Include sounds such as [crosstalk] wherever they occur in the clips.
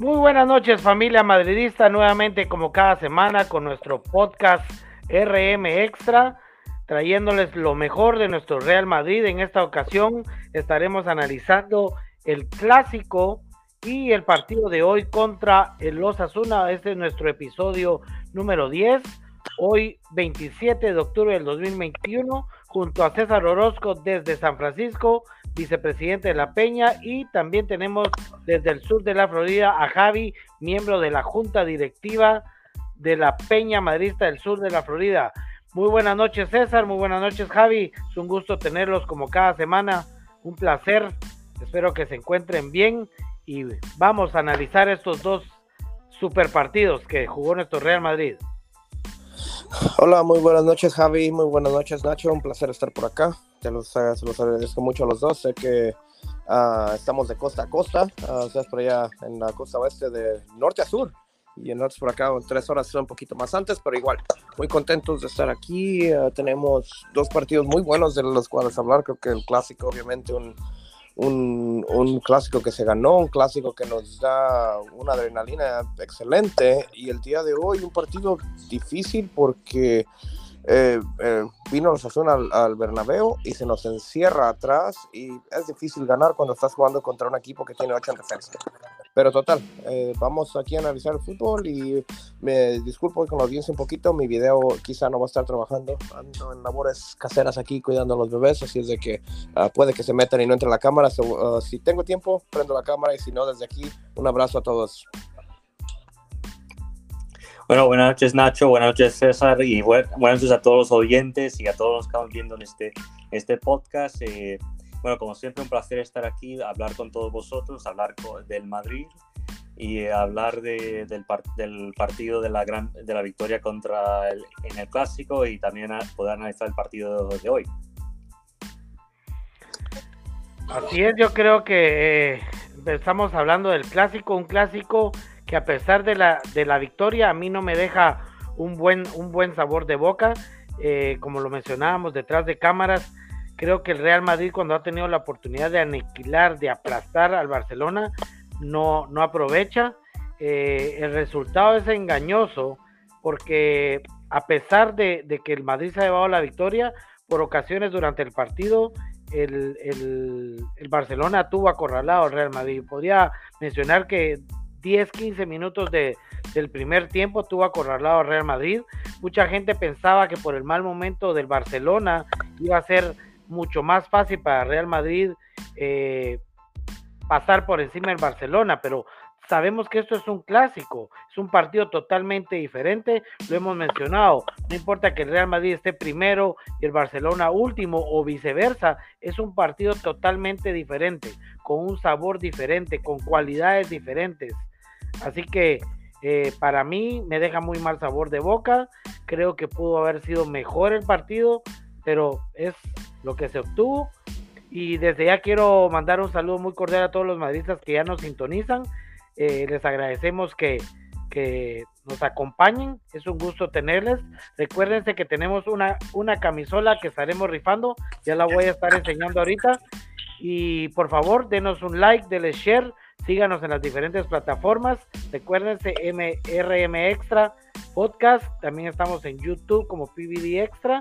Muy buenas noches familia madridista, nuevamente como cada semana con nuestro podcast RM Extra, trayéndoles lo mejor de nuestro Real Madrid. En esta ocasión estaremos analizando el clásico y el partido de hoy contra el Osasuna. Este es nuestro episodio número 10, hoy 27 de octubre del 2021, junto a César Orozco desde San Francisco vicepresidente de la Peña, y también tenemos desde el sur de la Florida a Javi, miembro de la Junta Directiva de la Peña Madrista del sur de la Florida. Muy buenas noches César, muy buenas noches Javi, es un gusto tenerlos como cada semana, un placer, espero que se encuentren bien. Y vamos a analizar estos dos super partidos que jugó nuestro Real Madrid. Hola, muy buenas noches Javi, muy buenas noches Nacho, un placer estar por acá. Te los, se los agradezco mucho a los dos. Sé que uh, estamos de costa a costa, uh, estás por allá en la costa oeste de norte a sur y en nosotros por acá tres horas un poquito más antes, pero igual, muy contentos de estar aquí. Uh, tenemos dos partidos muy buenos de los cuales hablar. Creo que el clásico, obviamente, un, un, un, clásico que se ganó, un clásico que nos da una adrenalina excelente. Y el día de hoy un partido difícil porque eh, eh, vino los al, al Bernabéu y se nos encierra atrás y es difícil ganar cuando estás jugando contra un equipo que tiene 8 en defensa. Pero total, eh, vamos aquí a analizar el fútbol y me disculpo con la audiencia un poquito, mi video quizá no va a estar trabajando, ando en labores caseras aquí cuidando a los bebés, así es de que uh, puede que se metan y no entre la cámara. So, uh, si tengo tiempo, prendo la cámara y si no, desde aquí, un abrazo a todos. Bueno, buenas noches Nacho, buenas noches César y buenas noches a todos los oyentes y a todos los que están viendo en este, este podcast. Eh, bueno, como siempre, un placer estar aquí, hablar con todos vosotros, hablar del Madrid y hablar de, del, del, partido de la, gran, de la victoria contra el, en el Clásico y también poder analizar el partido de hoy. Así es, yo creo que eh, estamos hablando del Clásico, un Clásico que a pesar de la, de la victoria a mí no me deja un buen, un buen sabor de boca. Eh, como lo mencionábamos detrás de cámaras, creo que el Real Madrid cuando ha tenido la oportunidad de aniquilar, de aplastar al Barcelona, no, no aprovecha. Eh, el resultado es engañoso porque a pesar de, que el Madrid se ha llevado la victoria, por ocasiones durante el partido el, el, el Barcelona tuvo acorralado al Real Madrid. Podría mencionar que 10, 15 minutos de, del primer tiempo tuvo acorralado a Real Madrid. Mucha gente pensaba que por el mal momento del Barcelona iba a ser mucho más fácil para Real Madrid eh, pasar por encima del Barcelona, pero sabemos que esto es un clásico, es un partido totalmente diferente, lo hemos mencionado, no importa que el Real Madrid esté primero y el Barcelona último o viceversa, es un partido totalmente diferente, con un sabor diferente, con cualidades diferentes. Así que eh, para mí me deja muy mal sabor de boca. Creo que pudo haber sido mejor el partido, pero es lo que se obtuvo. Y desde ya quiero mandar un saludo muy cordial a todos los madridistas que ya nos sintonizan. Eh, les agradecemos que, que, nos acompañen. Es un gusto tenerles. Recuérdense que tenemos una, una camisola que estaremos rifando. Ya la voy a estar enseñando ahorita. Y por favor, denos un like, denle share Síganos en las diferentes plataformas. Recuérdense MRM Extra Podcast. También estamos en YouTube como PBD Extra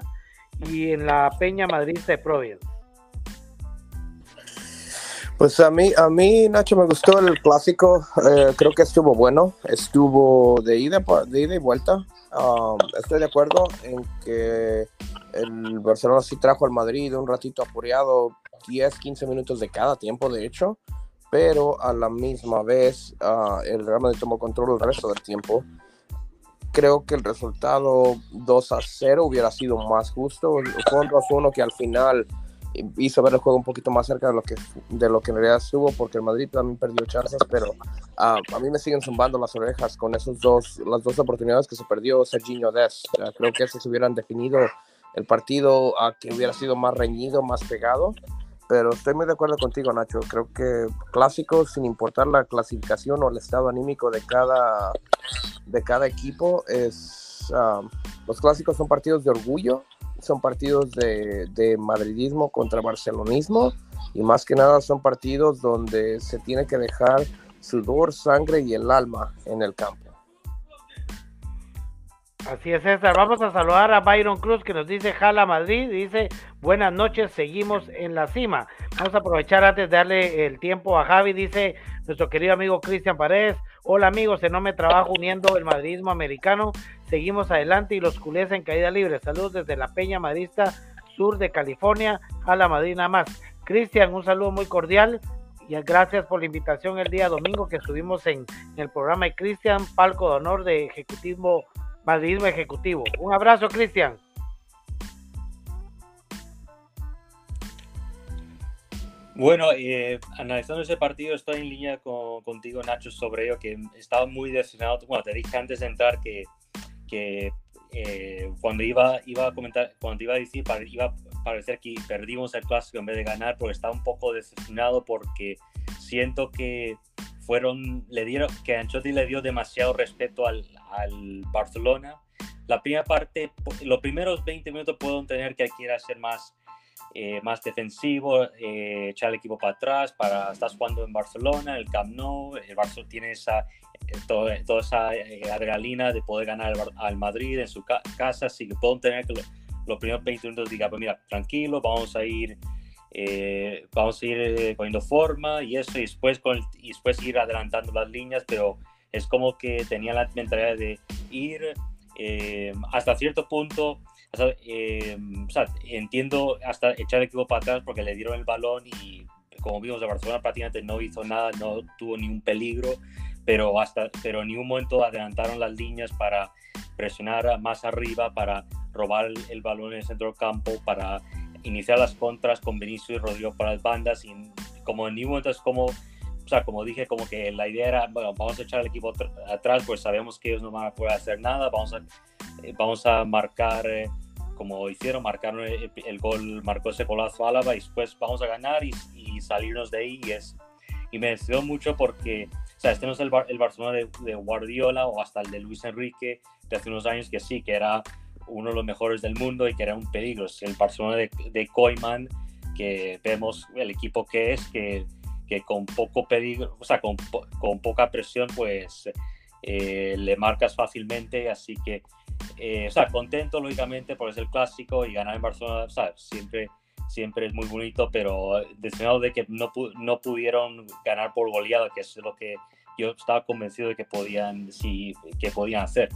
y en la Peña Madrid de Providence. Pues a mí, a mí, Nacho, me gustó el clásico. Eh, creo que estuvo bueno. Estuvo de ida, de ida y vuelta. Um, estoy de acuerdo en que el Barcelona sí trajo al Madrid un ratito apurado, 10, 15 minutos de cada tiempo, de hecho pero a la misma vez uh, el Real Madrid tomó control el resto del tiempo. Creo que el resultado 2 a 0 hubiera sido más justo. Un 2 1 que al final hizo ver el juego un poquito más cerca de lo que, de lo que en realidad estuvo, porque el Madrid también perdió chances, pero uh, a mí me siguen zumbando las orejas con esos dos, las dos oportunidades que se perdió Serginho Des. Uh, creo que se hubieran definido el partido a que hubiera sido más reñido, más pegado pero estoy muy de acuerdo contigo, Nacho. Creo que clásicos, sin importar la clasificación o el estado anímico de cada, de cada equipo, es, um, los clásicos son partidos de orgullo, son partidos de, de, madridismo contra barcelonismo y más que nada son partidos donde se tiene que dejar sudor, sangre y el alma en el campo. Así es, César. Vamos a saludar a Byron Cruz que nos dice Jala Madrid. Dice buenas noches, seguimos en la cima. Vamos a aprovechar antes de darle el tiempo a Javi. Dice nuestro querido amigo Cristian Paredes. Hola amigos, me Trabajo uniendo el madridismo americano. Seguimos adelante y los culés en caída libre. Saludos desde la Peña Madrista Sur de California. Jala Madrid nada más. Cristian, un saludo muy cordial y gracias por la invitación el día domingo que estuvimos en, en el programa de Cristian, palco de honor de Ejecutismo madridismo ejecutivo. Un abrazo, Cristian. Bueno, eh, analizando ese partido, estoy en línea con, contigo, Nacho, sobre ello, que estaba muy decepcionado. Bueno, te dije antes de entrar que, que eh, cuando iba, iba a comentar, cuando iba a decir, iba a parecer que perdimos el clásico en vez de ganar, porque estaba un poco decepcionado porque siento que fueron, le dieron, que Ancelotti le dio demasiado respeto al, al Barcelona. La primera parte, los primeros 20 minutos puedo tener que quiera ser más, eh, más defensivo, eh, echar el equipo para atrás, para estás jugando en Barcelona, el Camp Nou, el Barcelona tiene esa, eh, toda, esa adrenalina de poder ganar al Madrid en su casa, así que puedo tener que los primeros 20 minutos diga, pues mira, tranquilo, vamos a ir vamos a ir poniendo forma y eso, y después, con y después ir adelantando las líneas, pero es como que tenía la mentalidad de ir eh, hasta cierto punto, eh, o sea, entiendo hasta echar el equipo para atrás porque le dieron el balón y como vimos, de Barcelona prácticamente no hizo nada, no tuvo ni un peligro, pero, hasta, pero en ningún momento adelantaron las líneas para presionar más arriba, para robar el, balón en el centro del campo, para iniciar las contras con Benicio y Rodrigo para las bandas y como en ningún momento es como o sea, como dije, como que la idea era, bueno, vamos a echar el equipo atrás, pues sabemos que ellos no van a poder hacer nada, vamos a, eh, vamos a marcar, eh, como hicieron, marcaron el, gol, marcó ese golazo Álava y después vamos a ganar y, salirnos de ahí. Y, es, y me decidió mucho porque, o sea, este no es el, el Barcelona de, Guardiola o hasta el de Luis Enrique de hace unos años que sí, que era uno de los mejores del mundo y que era un peligro. El Barcelona de, de Koeman, que vemos el equipo que es, que que con poco peligro, o sea, con, con poca presión, pues eh, le marcas fácilmente. Así que, eh, o sea, contento lógicamente por ser el clásico y ganar en Barcelona, o sea, siempre, siempre es muy bonito, pero decepcionado de que no, no pudieron ganar por goleada, que es lo que yo estaba convencido de que podían, sí, que podían hacer.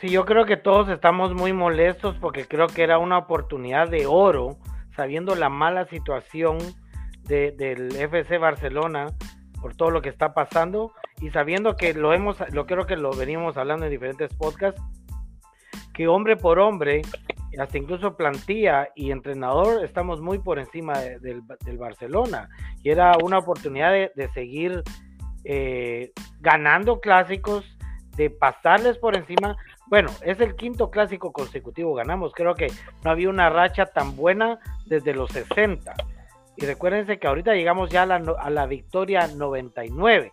Sí, yo creo que todos estamos muy molestos porque creo que era una oportunidad de oro, sabiendo la mala situación del FC Barcelona por todo lo que está pasando y sabiendo que lo hemos, lo creo que lo venimos hablando en diferentes podcasts, que hombre por hombre, hasta incluso plantilla y entrenador, estamos muy por encima del, Barcelona. Y era una oportunidad de, seguir eh, ganando clásicos, de pasarles por encima, bueno, es el quinto clásico consecutivo ganamos. Creo que no había una racha tan buena desde los 60. Y recuérdense que ahorita llegamos ya a la, victoria 99.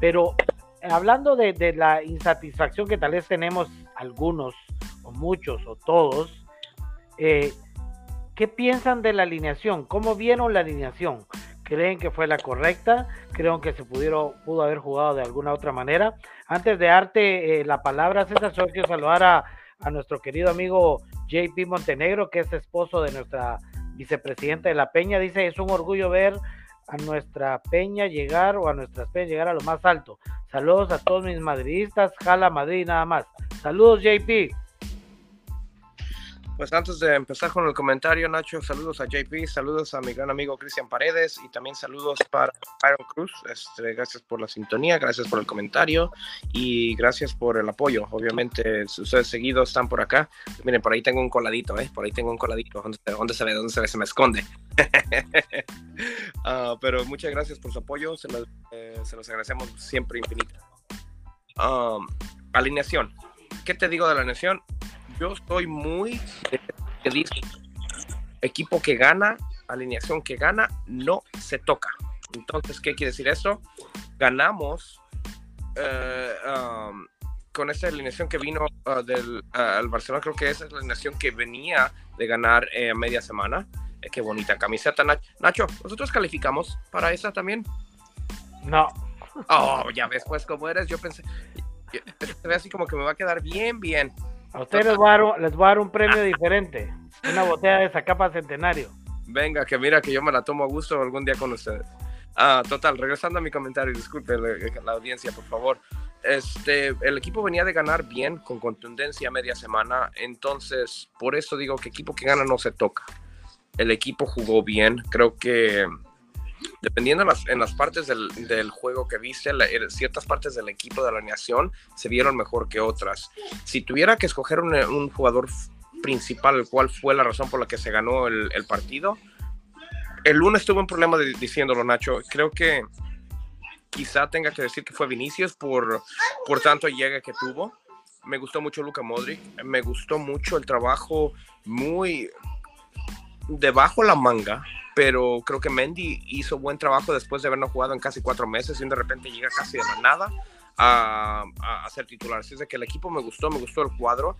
Pero hablando de, la insatisfacción que tal vez tenemos algunos, o muchos, o todos, eh, ¿qué piensan de la alineación? ¿Cómo vieron la alineación? ¿Creen que fue la correcta? ¿Creen que se pudieron, pudo haber jugado de alguna otra manera? Antes de darte eh, la palabra, César, solo quiero saludar a, nuestro querido amigo JP Montenegro, que es esposo de nuestra vicepresidenta de la Peña. Dice, es un orgullo ver a nuestra Peña llegar o a nuestras Peñas llegar a lo más alto. Saludos a todos mis madridistas, jala Madrid nada más. Saludos JP. Pues antes de empezar con el comentario, Nacho, saludos a JP, saludos a mi gran amigo Cristian Paredes y también saludos para Iron Cruz. Este, gracias por la sintonía, gracias por el comentario y gracias por el apoyo. Obviamente, ustedes seguidos están por acá. Miren, por ahí tengo un coladito, ¿eh? Por ahí tengo un coladito. ¿Dónde, se ve? ¿Dónde se ve? Se me esconde. [laughs] Ah, pero muchas gracias por su apoyo, se los, eh, agradecemos siempre infinito. Um, alineación. ¿Qué te digo de la alineación? Yo estoy muy que dice equipo que gana, alineación que gana, no se toca. Entonces, ¿qué quiere decir eso? Ganamos eh, um, con esa alineación que vino uh, del uh, Barcelona, creo que esa es la alineación que venía de ganar eh, media semana. Eh, qué bonita camiseta, Nacho. ¿Nosotros calificamos para esa también? No. Oh, ya ves, pues, como eres, yo pensé, se ve así como que me va a quedar bien, bien. A ustedes les voy a dar, les voy a dar un premio diferente, una botella de esa capa centenario. Venga, que mira que yo me la tomo a gusto algún día con ustedes. Ah, total, regresando a mi comentario, disculpe la, audiencia, por favor. Este, el equipo venía de ganar bien, con contundencia media semana, entonces por eso digo que equipo que gana no se toca. El equipo jugó bien, creo que dependiendo en las, partes del, juego que viste, ciertas partes del equipo de la alineación se vieron mejor que otras. Si tuviera que escoger un, jugador principal, el cual fue la razón por la que se ganó el, partido, el lunes tuve un problema diciéndolo, Nacho. Creo que quizá tenga que decir que fue Vinicius por, por tanto llegue que tuvo. Me gustó mucho Luca Modric. Me gustó mucho el trabajo muy debajo la manga, pero creo que Mendy hizo buen trabajo después de habernos jugado en casi cuatro meses y de repente llega casi de la nada a, a, ser titular. Así es de que el equipo me gustó, me gustó el cuadro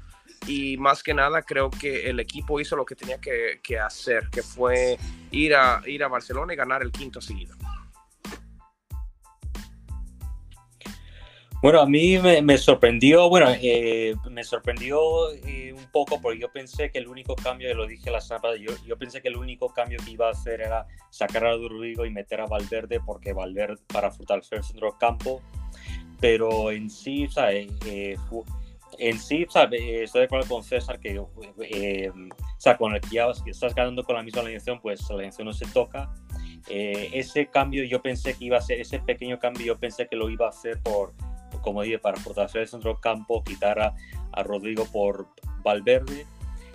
y más que nada creo que el equipo hizo lo que tenía que, que hacer, que fue ir a, ir a Barcelona y ganar el quinto seguido. Bueno, a mí me, sorprendió, bueno, eh, me sorprendió eh, un poco porque yo pensé que el único cambio, lo dije la semana yo, yo, pensé que el único cambio que iba a hacer era sacar a Rodrigo y meter a Valverde porque Valverde para fortalecer el centro campo, pero en sí, ¿sabes? Eh, en sí, ¿sabe? estoy de acuerdo con César que, eh, o sea, con el que ya estás ganando con la misma alineación, pues la alineación no se toca. ese cambio yo pensé que iba a ser, ese pequeño cambio yo pensé que lo iba a hacer por como dije, para fortalecer el centro campo, quitar a, Rodrigo por Valverde.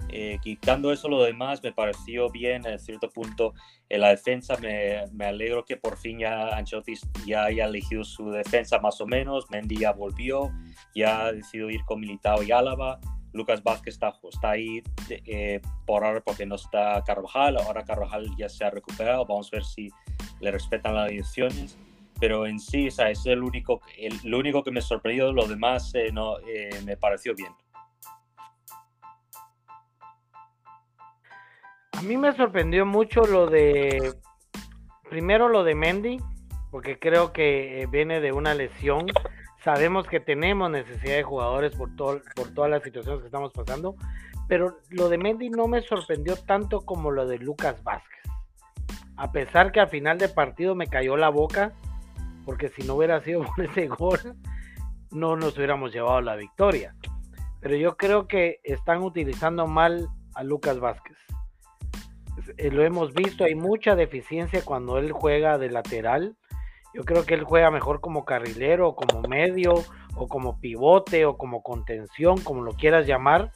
Eh, quitando eso, lo demás me pareció bien en cierto punto. En la defensa me, me, alegro que por fin ya Ancelotti ya haya elegido su defensa más o menos. Mendy ya volvió, ya ha decidido ir con Militao y Álava. Lucas Vázquez está, está ahí eh, por ahora porque no está Carvajal. Ahora Carvajal ya se ha recuperado. Vamos a ver si le respetan las ediciones pero en sí, o sea, es el único, el, único que me sorprendió, lo demás eh, no, eh, me pareció bien. A mí me sorprendió mucho lo de, primero lo de Mendy, porque creo que eh, viene de una lesión. Sabemos que tenemos necesidad de jugadores por, todo, por todas las situaciones que estamos pasando, pero lo de Mendy no me sorprendió tanto como lo de Lucas Vázquez. A pesar que al final de partido me cayó la boca, porque si no hubiera sido [laughs] por ese gol, no nos hubiéramos llevado la victoria. Pero yo creo que están utilizando mal a Lucas Vázquez. Eh, lo hemos visto, hay mucha deficiencia cuando él juega de lateral. Yo creo que él juega mejor como carrilero, como medio, o como pivote, o como contención, como lo quieras llamar.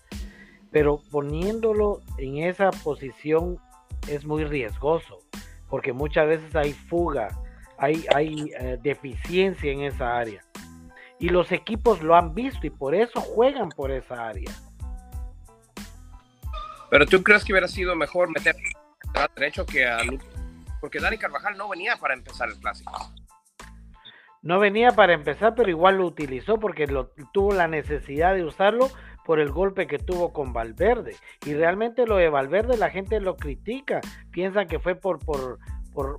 Pero poniéndolo en esa posición es muy riesgoso, porque muchas veces hay fuga, hay, hay eh, deficiencia en esa área. Y los equipos lo han visto y por eso juegan por esa área. Pero tú crees que hubiera sido mejor meter a derecho que a Porque Dani Carvajal no venía para empezar el clásico. No venía para empezar, pero igual lo utilizó porque lo, tuvo la necesidad de usarlo por el golpe que tuvo con Valverde. Y realmente lo de Valverde la gente lo critica. Piensa que fue por, por,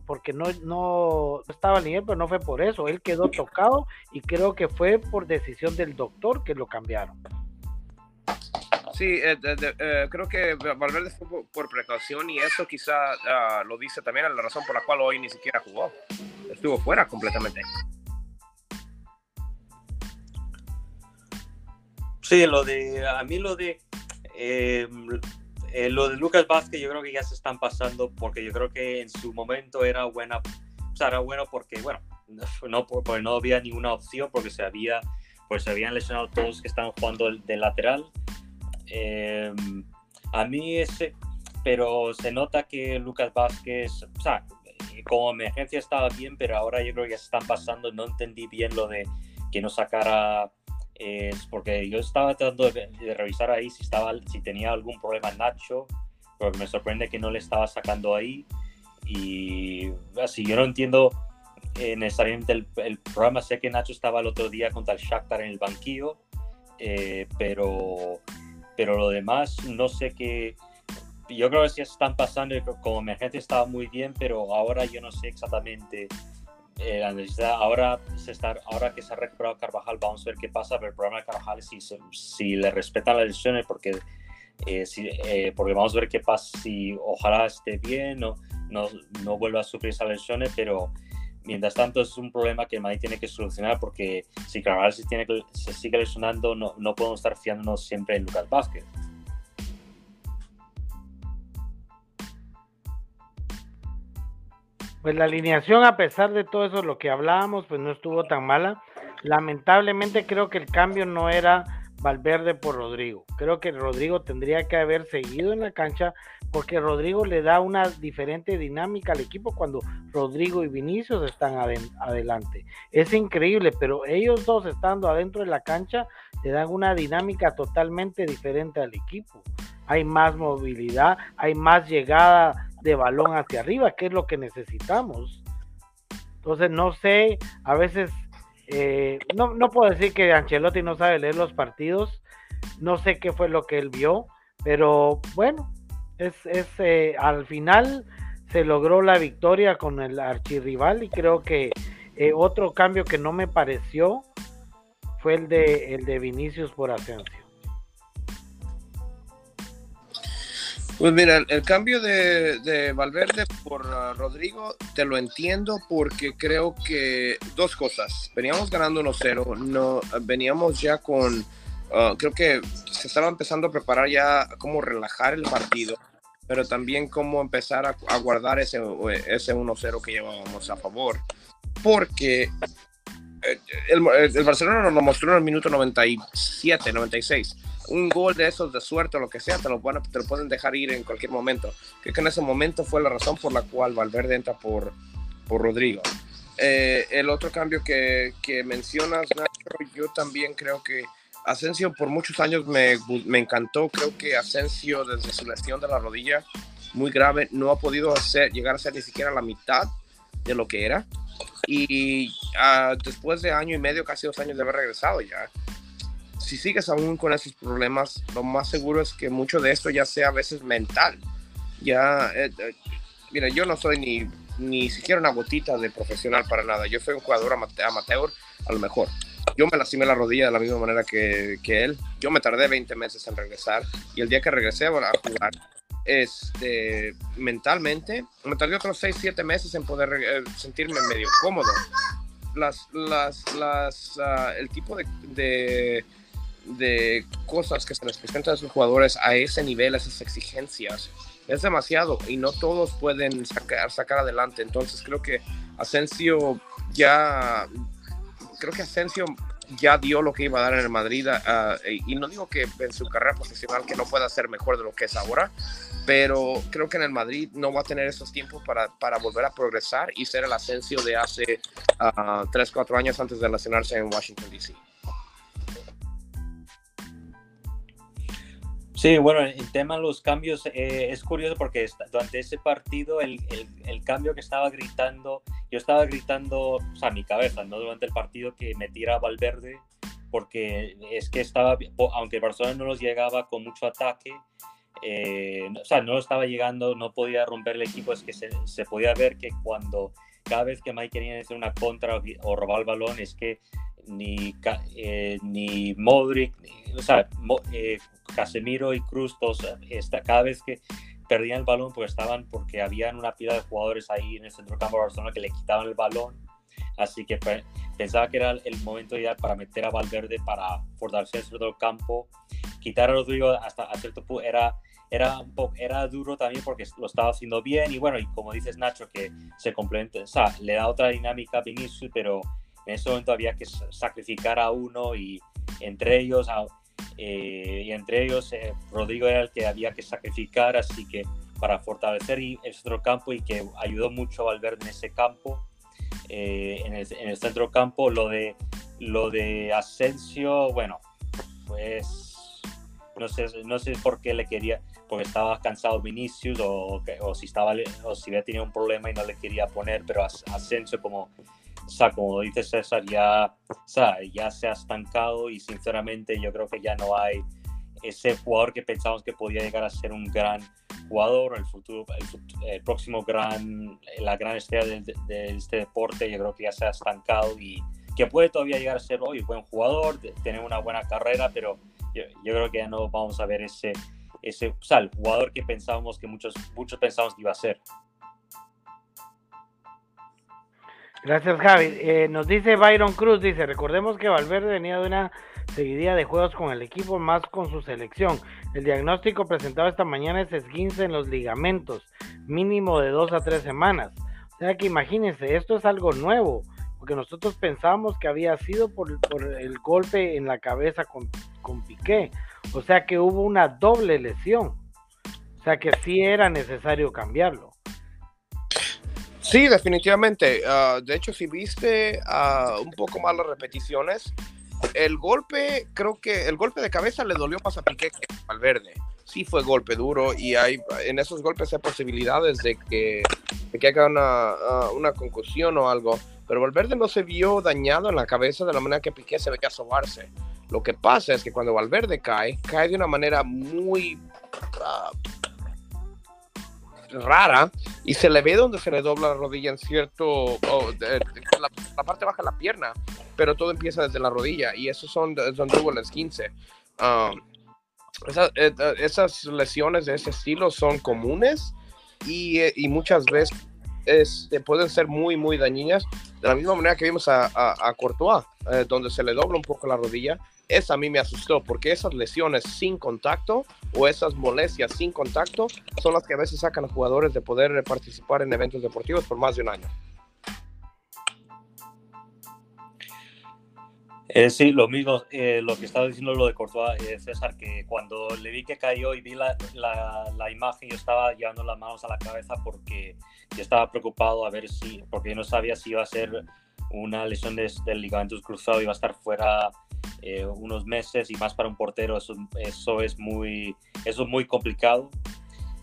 porque no, no estaba al nivel, pero no fue por eso. Él quedó tocado y creo que fue por decisión del doctor que lo cambiaron. Sí, eh, eh, creo que Valverde fue por, precaución y eso quizá ah, lo dice también la razón por la cual hoy ni siquiera jugó. Estuvo fuera completamente. Sí, lo de, a mí lo de, eh, eh, lo de Lucas Vázquez yo creo que ya se están pasando porque yo creo que en su momento era buena, o sea, era bueno porque, bueno, no, porque no había ninguna opción porque se había, pues se habían lesionado todos que estaban jugando de lateral. Eh, a mí ese, pero se nota que Lucas Vázquez, o sea, como emergencia estaba bien, pero ahora yo creo que ya se están pasando, no entendí bien lo de que no sacara es porque yo estaba tratando de, revisar ahí si, estaba, si tenía algún problema Nacho, porque me sorprende que no le estaba sacando ahí. Y así yo no entiendo eh, necesariamente el, el, programa. Sé que Nacho estaba el otro día contra el Shakhtar en el banquillo, eh, pero, pero lo demás no sé qué. yo creo que sí están pasando, como emergencia estaba muy bien, pero ahora yo no sé exactamente eh, la necesidad. Ahora, se está, ahora que se ha recuperado Carvajal, vamos a ver qué pasa, pero el problema de Carvajal si, si le respetan las lesiones, porque, eh, si, eh, porque vamos a ver qué pasa, si ojalá esté bien, no, no, no vuelva a sufrir esas lesiones, pero mientras tanto es un problema que Madrid tiene que solucionar porque si Carvajal se, tiene se sigue lesionando, no, no podemos estar fiándonos siempre en Lucas Vázquez. Pues la alineación, a pesar de todo eso, lo que hablábamos, pues no estuvo tan mala. Lamentablemente creo que el cambio no era Valverde por Rodrigo. Creo que Rodrigo tendría que haber seguido en la cancha porque Rodrigo le da una diferente dinámica al equipo cuando Rodrigo y Vinicius están adelante. Es increíble, pero ellos dos estando adentro de la cancha le dan una dinámica totalmente diferente al equipo. Hay más movilidad, hay más llegada de balón hacia arriba, que es lo que necesitamos. Entonces, no sé, a veces, eh, no, no puedo decir que Ancelotti no sabe leer los partidos, no sé qué fue lo que él vio, pero bueno, es, es eh, al final se logró la victoria con el archirrival y creo que eh, otro cambio que no me pareció fue el de, el de Vinicius por Asensio. Pues mira, el cambio de, Valverde por uh, Rodrigo te lo entiendo porque creo que dos cosas. Veníamos ganando 1-0, no, veníamos ya con, uh, creo que se estaba empezando a preparar ya cómo relajar el partido, pero también cómo empezar a, guardar ese, ese 1-0 que llevábamos a favor. Porque eh, el, el, Barcelona nos lo mostró en el minuto 97, 96 un gol de esos de suerte o lo que sea, te lo, te lo pueden dejar ir en cualquier momento. Creo que en ese momento fue la razón por la cual Valverde entra por, por Rodrigo. Eh, el otro cambio que, mencionas, yo también creo que Asensio por muchos años me, me, encantó. Creo que Asensio desde su lesión de la rodilla muy grave no ha podido hacer, llegar a ser ni siquiera la mitad de lo que era. Y uh, después de año y medio, casi dos años de haber regresado ya, si sigues aún con esos problemas, lo más seguro es que mucho de esto ya sea a veces mental. Ya, eh, eh, mira, yo no soy ni, ni siquiera una gotita de profesional para nada. Yo soy un jugador amateur, a lo mejor. Yo me lastimé la rodilla de la misma manera que, que él. Yo me tardé 20 meses en regresar y el día que regresé a jugar, este, mentalmente, me tardé otros 6, 7 meses en poder eh, sentirme medio cómodo. Las, las, las, ah, el tipo de de cosas que se les presentan a sus jugadores a ese nivel, a esas exigencias, es demasiado y no todos pueden sacar, sacar adelante. Entonces creo que Asensio ya, creo que Asensio ya dio lo que iba a dar en el Madrid y no digo que en su carrera profesional que no pueda ser mejor de lo que es ahora, pero creo que en el Madrid no va a tener esos tiempos para, para volver a progresar y ser el Asensio de hace 3, uh, 4 años antes de relacionarse en Washington, D.C. Sí, bueno, el tema de los cambios eh, es curioso porque durante ese partido el, el, cambio que estaba gritando, yo estaba gritando, o sea, mi cabeza, ¿no? Durante el partido que me tira Valverde, porque es que estaba, aunque Barcelona no nos llegaba con mucho ataque, eh, o sea, no estaba llegando, no podía romper el equipo, es que se, se podía ver que cuando cada vez que Mike quería hacer una contra o, robar el balón, es que ni, eh, ni Modric, o sea, eh, Casemiro y Cruz, todos, esta, cada vez que perdían el balón, pues estaban porque habían una pila de jugadores ahí en el centro campo de Barcelona que le quitaban el balón. Así que pensaba que era el momento ideal para meter a Valverde para fortalecer el centro del campo. Quitar a Rodrigo hasta a cierto punto era, era, un poco, era duro también porque lo estaba haciendo bien. Y bueno, y como dices Nacho, que se complementa, o sea, le da otra dinámica a Vinicius, pero en ese momento había que sacrificar a uno y entre ellos, eh, y entre ellos eh, Rodrigo era el que había que sacrificar, así que para fortalecer el centro campo y que ayudó mucho a Valverde en ese campo, eh, en, el, en, el, centro campo, lo de, lo de Asensio, bueno, pues no sé, no sé por qué le quería, porque estaba cansado Vinicius o, o si, estaba, o si había tenido un problema y no le quería poner, pero Asensio como o sea, como dice César, ya, o sea, ya se ha estancado y sinceramente yo creo que ya no hay ese jugador que pensamos que podía llegar a ser un gran jugador, el futuro, el, próximo gran, la gran estrella de, este deporte, yo creo que ya se ha estancado y que puede todavía llegar a ser hoy buen jugador, tener una buena carrera, pero yo, creo que ya no vamos a ver ese, ese o sea, el jugador que pensábamos que muchos, muchos pensábamos que iba a ser. Gracias, Javi. Eh, nos dice Byron Cruz, dice, recordemos que Valverde venía de una seguidilla de juegos con el equipo más con su selección. El diagnóstico presentado esta mañana es esguince en los ligamentos, mínimo de dos a tres semanas. O sea que imagínense, esto es algo nuevo, porque nosotros pensábamos que había sido por, el golpe en la cabeza con, con Piqué. O sea que hubo una doble lesión. O sea que sí era necesario cambiarlo. Sí, definitivamente. Ah, de hecho, si viste uh, un poco más las repeticiones, el golpe, creo que el golpe de cabeza le dolió más a Piqué que a Valverde. Sí fue golpe duro y hay en esos golpes hay posibilidades de que, de que haga una, uh, una concusión o algo. Pero Valverde no se vio dañado en la cabeza de la manera que Piqué se ve que asomarse. Lo que pasa es que cuando Valverde cae, cae de una manera muy rara y se le ve donde se le dobla la rodilla en cierto, la, parte baja de la pierna, pero todo empieza desde la rodilla y esos son donde hubo las 15. esas lesiones de ese estilo son comunes y, y muchas veces pueden ser muy, muy dañinas, de la misma manera que vimos a, a, Courtois, eh, donde se le dobla un poco la rodilla esa a mí me asustó porque esas lesiones sin contacto o esas molestias sin contacto son las que a veces sacan a jugadores de poder participar en eventos deportivos por más de un año. Eh, sí, lo mismo, eh, lo que estaba diciendo lo de Courtois, eh, César, que cuando le vi que cayó y vi la, la, imagen, yo estaba llevando las manos a la cabeza porque yo estaba preocupado a ver si, porque yo no sabía si iba a ser una lesión del ligamento cruzado, iba a estar fuera eh, unos meses y más para un portero, eso, eso, es, muy, eso es muy complicado.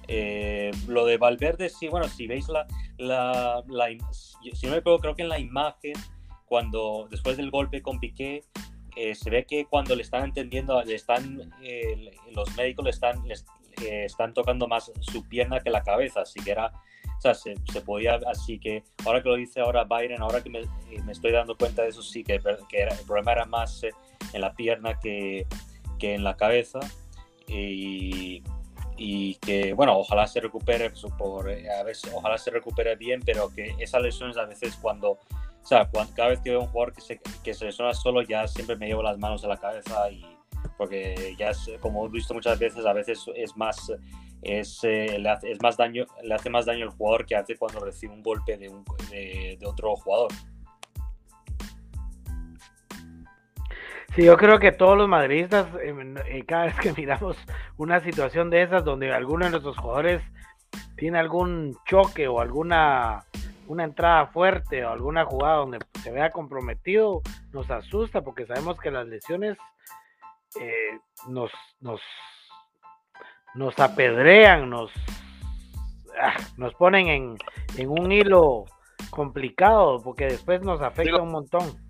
Eh, lo de Valverde, sí, bueno, si veis la, la, si no me acuerdo, creo que en la imagen, cuando después del golpe con Piqué, eh, se ve que cuando le están entendiendo, le están, los médicos le están, le, están tocando más su pierna que la cabeza, así que era o sea, se, se, podía, así que ahora que lo dice ahora Byron, ahora que me, me estoy dando cuenta de eso, sí, que, que el problema era más eh, en la pierna que, que en la cabeza. Y, y, que, bueno, ojalá se recupere, pues, por, eh, a veces, ojalá se recupere bien, pero que esas lesiones a veces cuando, o sea, cuando, cada vez que veo un jugador que se, que se lesiona solo, ya siempre me llevo las manos a la cabeza y porque ya es, como he visto muchas veces, a veces es más es, eh, le hace, es más daño, le hace más daño al jugador que hace cuando recibe un golpe de, un, de, otro jugador. Sí, yo creo que todos los madridistas, eh, cada vez que miramos una situación de esas donde alguno de nuestros jugadores tiene algún choque o alguna una entrada fuerte o alguna jugada donde se vea comprometido, nos asusta porque sabemos que las lesiones eh, nos, nos nos apedrean, nos, ah, nos ponen en, en, un hilo complicado porque después nos afecta un montón.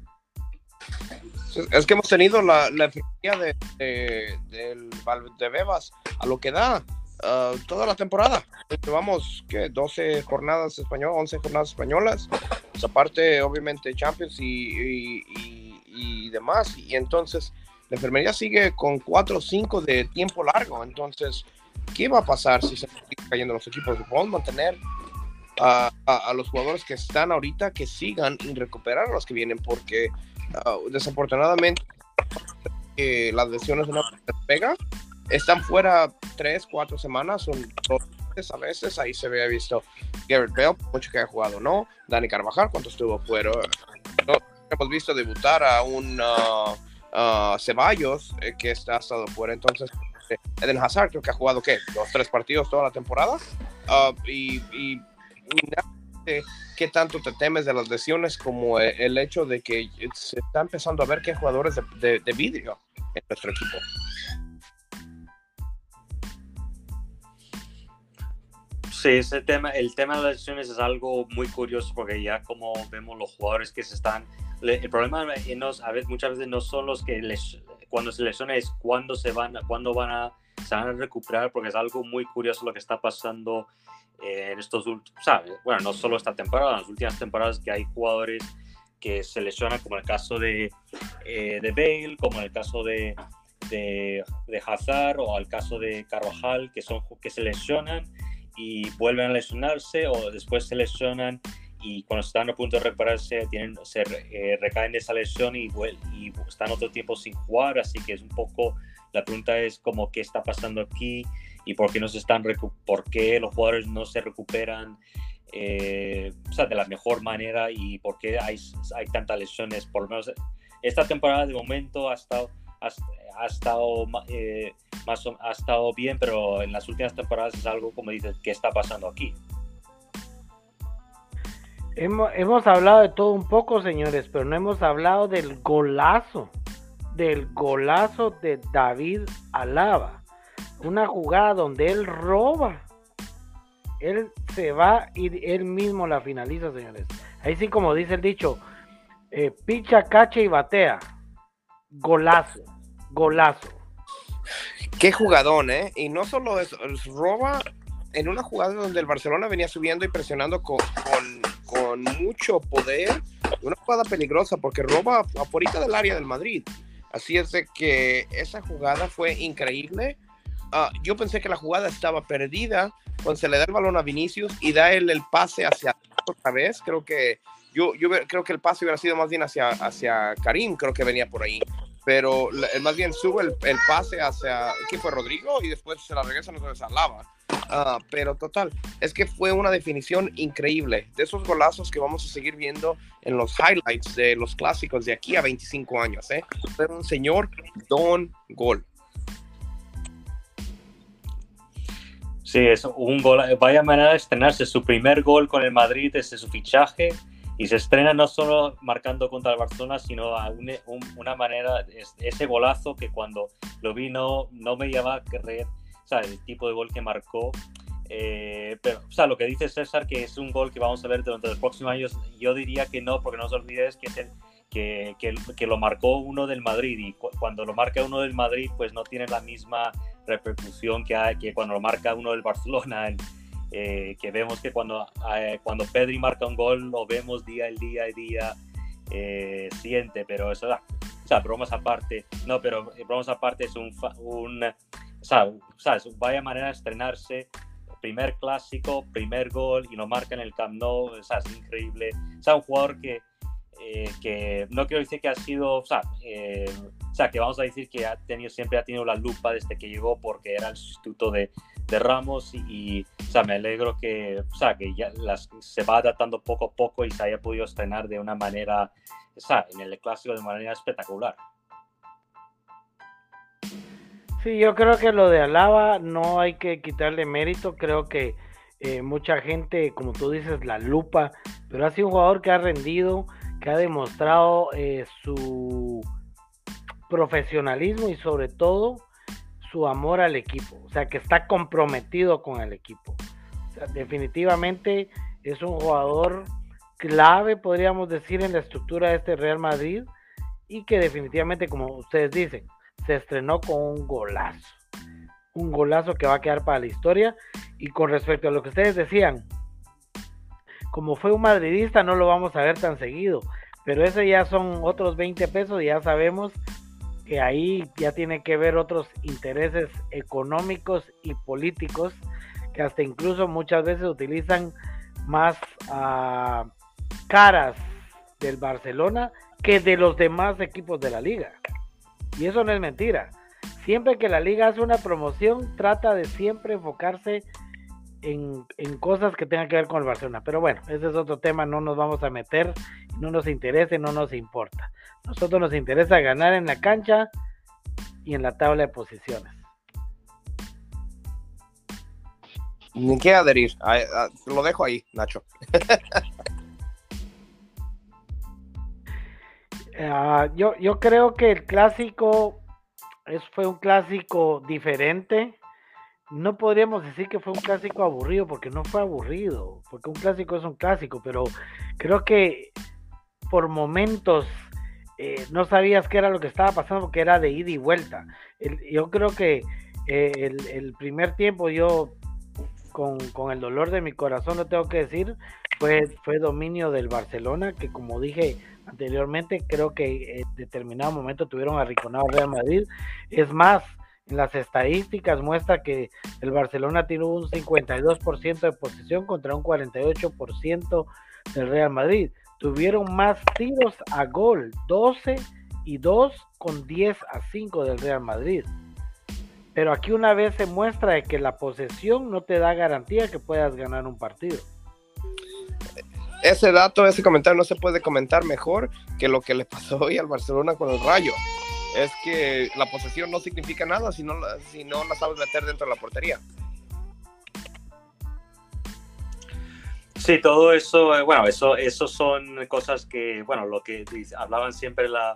Es que hemos tenido la, la de, de, de, Bebas a lo que da uh, toda la temporada. Llevamos, ¿qué? 12 jornadas españolas, 11 jornadas españolas. Pues aparte, obviamente, Champions y, y, y, demás. Y entonces, la enfermería sigue con 4 o 5 de tiempo largo. Entonces, ¿qué va a pasar si se están cayendo los equipos? ¿Podemos mantener a, a, los jugadores que están ahorita que sigan y recuperar a los que vienen? Porque ah, desafortunadamente eh, las lesiones de una pega están fuera tres, cuatro semanas, son dos a veces, ahí se había visto Garrett Bell, mucho que ha jugado, ¿no? Dani Carvajal, ¿cuánto estuvo fuera? No, hemos visto debutar a un uh, Ceballos, eh, que está estado fuera, entonces Eden Hazard creo que ha jugado, ¿qué? Dos, tres partidos toda la temporada. Ah, y, y qué tanto te temes de las lesiones como el hecho de que se está empezando a ver que hay jugadores de, de, vidrio en nuestro equipo. Sí, ese tema, el tema de las lesiones es algo muy curioso porque ya como vemos los jugadores que se están el problema a veces, muchas veces no son los que les, cuando se lesionan, es cuándo se van, cuándo van a, se van a recuperar, porque es algo muy curioso lo que está pasando eh, en estos últimos, bueno, no solo esta temporada, en las últimas temporadas que hay jugadores que se lesionan, como el caso de, eh, de Bale, como el caso de, de, de, Hazard o el caso de Carvajal, que, son, que se lesionan y vuelven a lesionarse o después se lesionan y cuando están a punto de repararse tienen, se eh, recaen de esa lesión y, y, están otro tiempo sin jugar, así que es un poco, la pregunta es como qué está pasando aquí y por qué, no se están por qué los jugadores no se recuperan eh, o sea, de la mejor manera y por qué hay, hay tantas lesiones, por lo menos esta temporada de momento ha estado, ha, estado, eh, más, ha estado bien, pero en las últimas temporadas es algo como dices, ¿qué está pasando aquí? Hemos, hablado de todo un poco, señores, pero no hemos hablado del golazo, del golazo de David Alaba. Una jugada donde él roba. Él se va y él mismo la finaliza, señores. Ahí sí, como dice el dicho, eh, picha, cacha y batea. Golazo, golazo. Qué jugadón, ¿eh? Y no solo eso, roba en una jugada donde el Barcelona venía subiendo y presionando con con mucho poder, una jugada peligrosa porque roba afuera del área del Madrid. Así es de que esa jugada fue increíble. Ah, yo pensé que la jugada estaba perdida cuando se le da el balón a Vinicius y da él el pase hacia otra vez. Creo que yo, yo creo que el pase hubiera sido más bien hacia, hacia Karim, creo que venía por ahí. Pero más bien sube el, pase hacia, ¿quién fue Rodrigo? Y después se la regresa a Lava. Ah, pero total, es que fue una definición increíble de esos golazos que vamos a seguir viendo en los highlights de los clásicos de aquí a 25 años. ¿eh? Un señor Don Gol. Sí, es un gol. Vaya manera de estrenarse su primer gol con el Madrid desde su fichaje y se estrena no solo marcando contra el Barcelona, sino a una manera, ese golazo que cuando lo vi no, no me lleva a creer o sea, el tipo de gol que marcó. Eh, pero, o sea, lo que dice César, que es un gol que vamos a ver durante los próximos años, yo diría que no, porque no os olvidéis que, que, que, que, lo marcó uno del Madrid y cuando lo marca uno del Madrid, pues no tiene la misma repercusión que, hay, que cuando lo marca uno del Barcelona. Eh, que vemos que cuando, eh, cuando Pedri marca un gol lo vemos día al día y día siguiente, pero eso, o sea, bromas aparte, no, pero bromas aparte es un, un o sea, vaya manera de estrenarse, primer clásico, primer gol y lo marca en el Camp Nou, o sea, es increíble. O sea, un jugador que, eh, que no quiero decir que ha sido, o sea, eh, o sea, que vamos a decir que ha tenido, siempre ha tenido la lupa desde que llegó porque era el sustituto de, de Ramos y, o sea, me alegro que, o sea, que ya se va adaptando poco a poco y se haya podido estrenar de una manera, o sea, en el clásico de manera espectacular. Sí, yo creo que lo de Alaba no hay que quitarle mérito. Creo que eh, mucha gente, como tú dices, la lupa, pero ha sido un jugador que ha rendido, que ha demostrado eh, su profesionalismo y sobre todo su amor al equipo. O sea, que está comprometido con el equipo. definitivamente es un jugador clave, podríamos decir, en la estructura de este Real Madrid y que definitivamente, como ustedes dicen, se estrenó con un golazo. Un golazo que va a quedar para la historia. Y con respecto a lo que ustedes decían, como fue un madridista, no lo vamos a ver tan seguido. Pero ese ya son otros 20 pesos y ya sabemos que ahí ya tiene que ver otros intereses económicos y políticos que hasta incluso muchas veces utilizan más ah, caras del Barcelona que de los demás equipos de la liga. Y eso no es mentira. Siempre que la liga hace una promoción, trata de siempre enfocarse en, cosas que tengan que ver con el Barcelona. Pero bueno, ese es otro tema, no nos vamos a meter, no nos interesa no nos importa. Nosotros nos interesa ganar en la cancha y en la tabla de posiciones. Ni qué adherir, lo dejo ahí, Nacho. [laughs] Ah, yo, yo creo que el clásico es, fue un clásico diferente. No podríamos decir que fue un clásico aburrido, porque no fue aburrido, porque un clásico es un clásico, pero creo que por momentos eh, no sabías qué era lo que estaba pasando porque era de ida y vuelta. yo creo que eh, el, primer tiempo yo, con, el dolor de mi corazón, lo tengo que decir, fue, fue dominio del Barcelona, que como dije anteriormente, creo que en determinado momento tuvieron arrinconado al Real Madrid. Es más, en las estadísticas muestra que el Barcelona tiene un 52% de posesión contra un 48% del Real Madrid. Tuvieron más tiros a gol, 12 y 2 con 10 a 5 del Real Madrid. Pero aquí una vez se muestra de que la posesión no te da garantía que puedas ganar un partido. Ese dato, ese comentario no se puede comentar mejor que lo que le pasó hoy al Barcelona con el Rayo. Es que la posesión no significa nada si no, si no la sabes meter dentro de la portería. Sí, todo eso, eh, bueno, eso, eso son cosas que, bueno, lo que hablaban siempre la,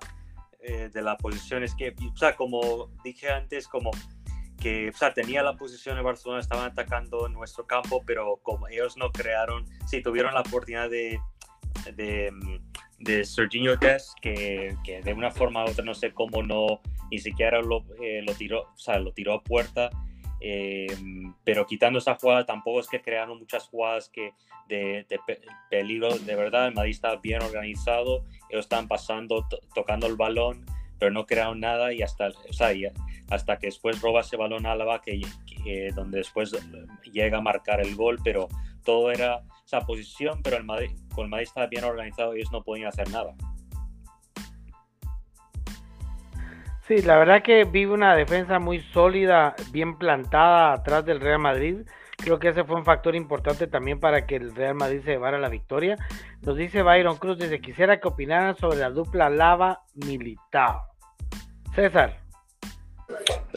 eh, de la posición es que, o sea, como dije antes, como que, o sea, tenía la posición en Barcelona, estaban atacando nuestro campo, pero como ellos no crearon, sí, tuvieron la oportunidad de, de, de Serginho Dest, que, que, de una forma u otra, no sé cómo no, ni siquiera lo, eh, lo tiró, o sea, lo tiró a puerta, Em, pero quitando esa jugada, tampoco es que crearon muchas jugadas que de, peligro. De verdad, el Madrid está bien organizado. Ellos están pasando, tocando el balón, pero no crearon nada. Y hasta, o sea, hasta que después roba ese balón Álava, que, donde después llega a marcar el gol. Pero todo era esa posición, pero el Madrid, con el Madrid estaba bien organizado, ellos no podían hacer nada. Sí, la verdad que vi una defensa muy sólida, bien plantada atrás del Real Madrid. Creo que ese fue un factor importante también para que el Real Madrid se llevara la victoria. Nos dice Byron Cruz desde quisiera que opinaran sobre la dupla Lava Militao. César.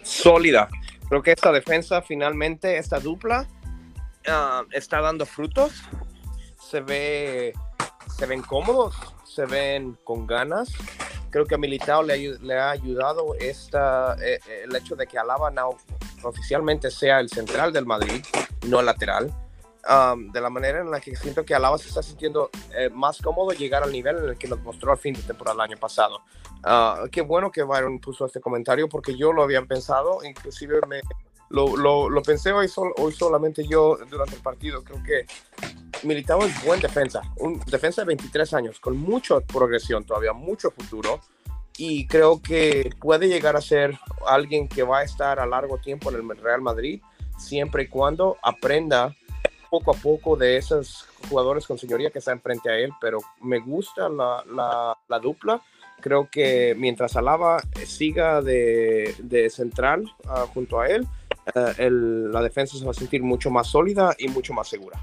Sólida. Creo que esta defensa finalmente, esta dupla, ah, está dando frutos. Se ve, se ven cómodos, se ven con ganas creo que a Militao le, le ha ayudado esta, eh, eh, el hecho de que Alaba no oficialmente sea el central del Madrid, no el lateral. de la manera en la que siento que Alaba se está sintiendo eh, más cómodo llegar al nivel en el que nos mostró al fin de temporada el año pasado. Uh, qué bueno que Byron puso este comentario porque yo lo había pensado, inclusive me, lo, lo, lo pensé hoy, hoy solamente yo durante el partido. Creo que Militao es buen defensa, un defensa de 23 años, con mucha progresión todavía, mucho futuro. Y creo que puede llegar a ser alguien que va a estar a largo tiempo en el Real Madrid, siempre y cuando aprenda poco a poco de esos jugadores con señoría que están frente a él. Pero me gusta la, la, la dupla. Creo que mientras Alaba siga de, de central uh, junto a él, uh, el, la defensa se va a sentir mucho más sólida y mucho más segura.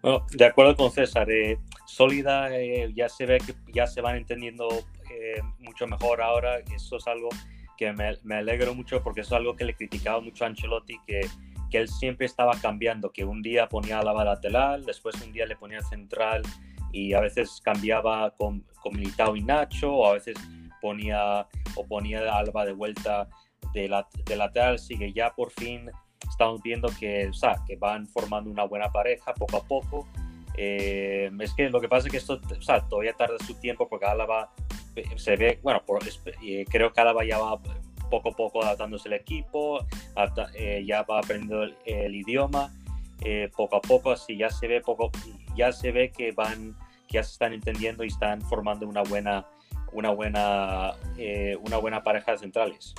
Bueno, de acuerdo con César, eh, sólida eh, ya se ve que ya se van entendiendo eh, mucho mejor ahora. Eso es algo que me, me, alegro mucho porque eso es algo que le criticaba mucho a Ancelotti, que, que él siempre estaba cambiando, que un día ponía a la lateral, después un día le ponía central y a veces cambiaba con, con Militao y Nacho, o a veces ponía o ponía a Alba de vuelta de, la, de lateral, sigue ya por fin estamos viendo que, o sea, que van formando una buena pareja poco a poco. Eh, es que lo que pasa es que esto o sea, todavía tarda su tiempo porque Álava eh, se ve, bueno, eh, creo que Álava ya va poco a poco adaptándose al equipo, ya va aprendiendo el, idioma, poco a poco, así ya se ve poco, ya se ve que van, que ya se están entendiendo y están formando una buena, una buena, una buena pareja de centrales.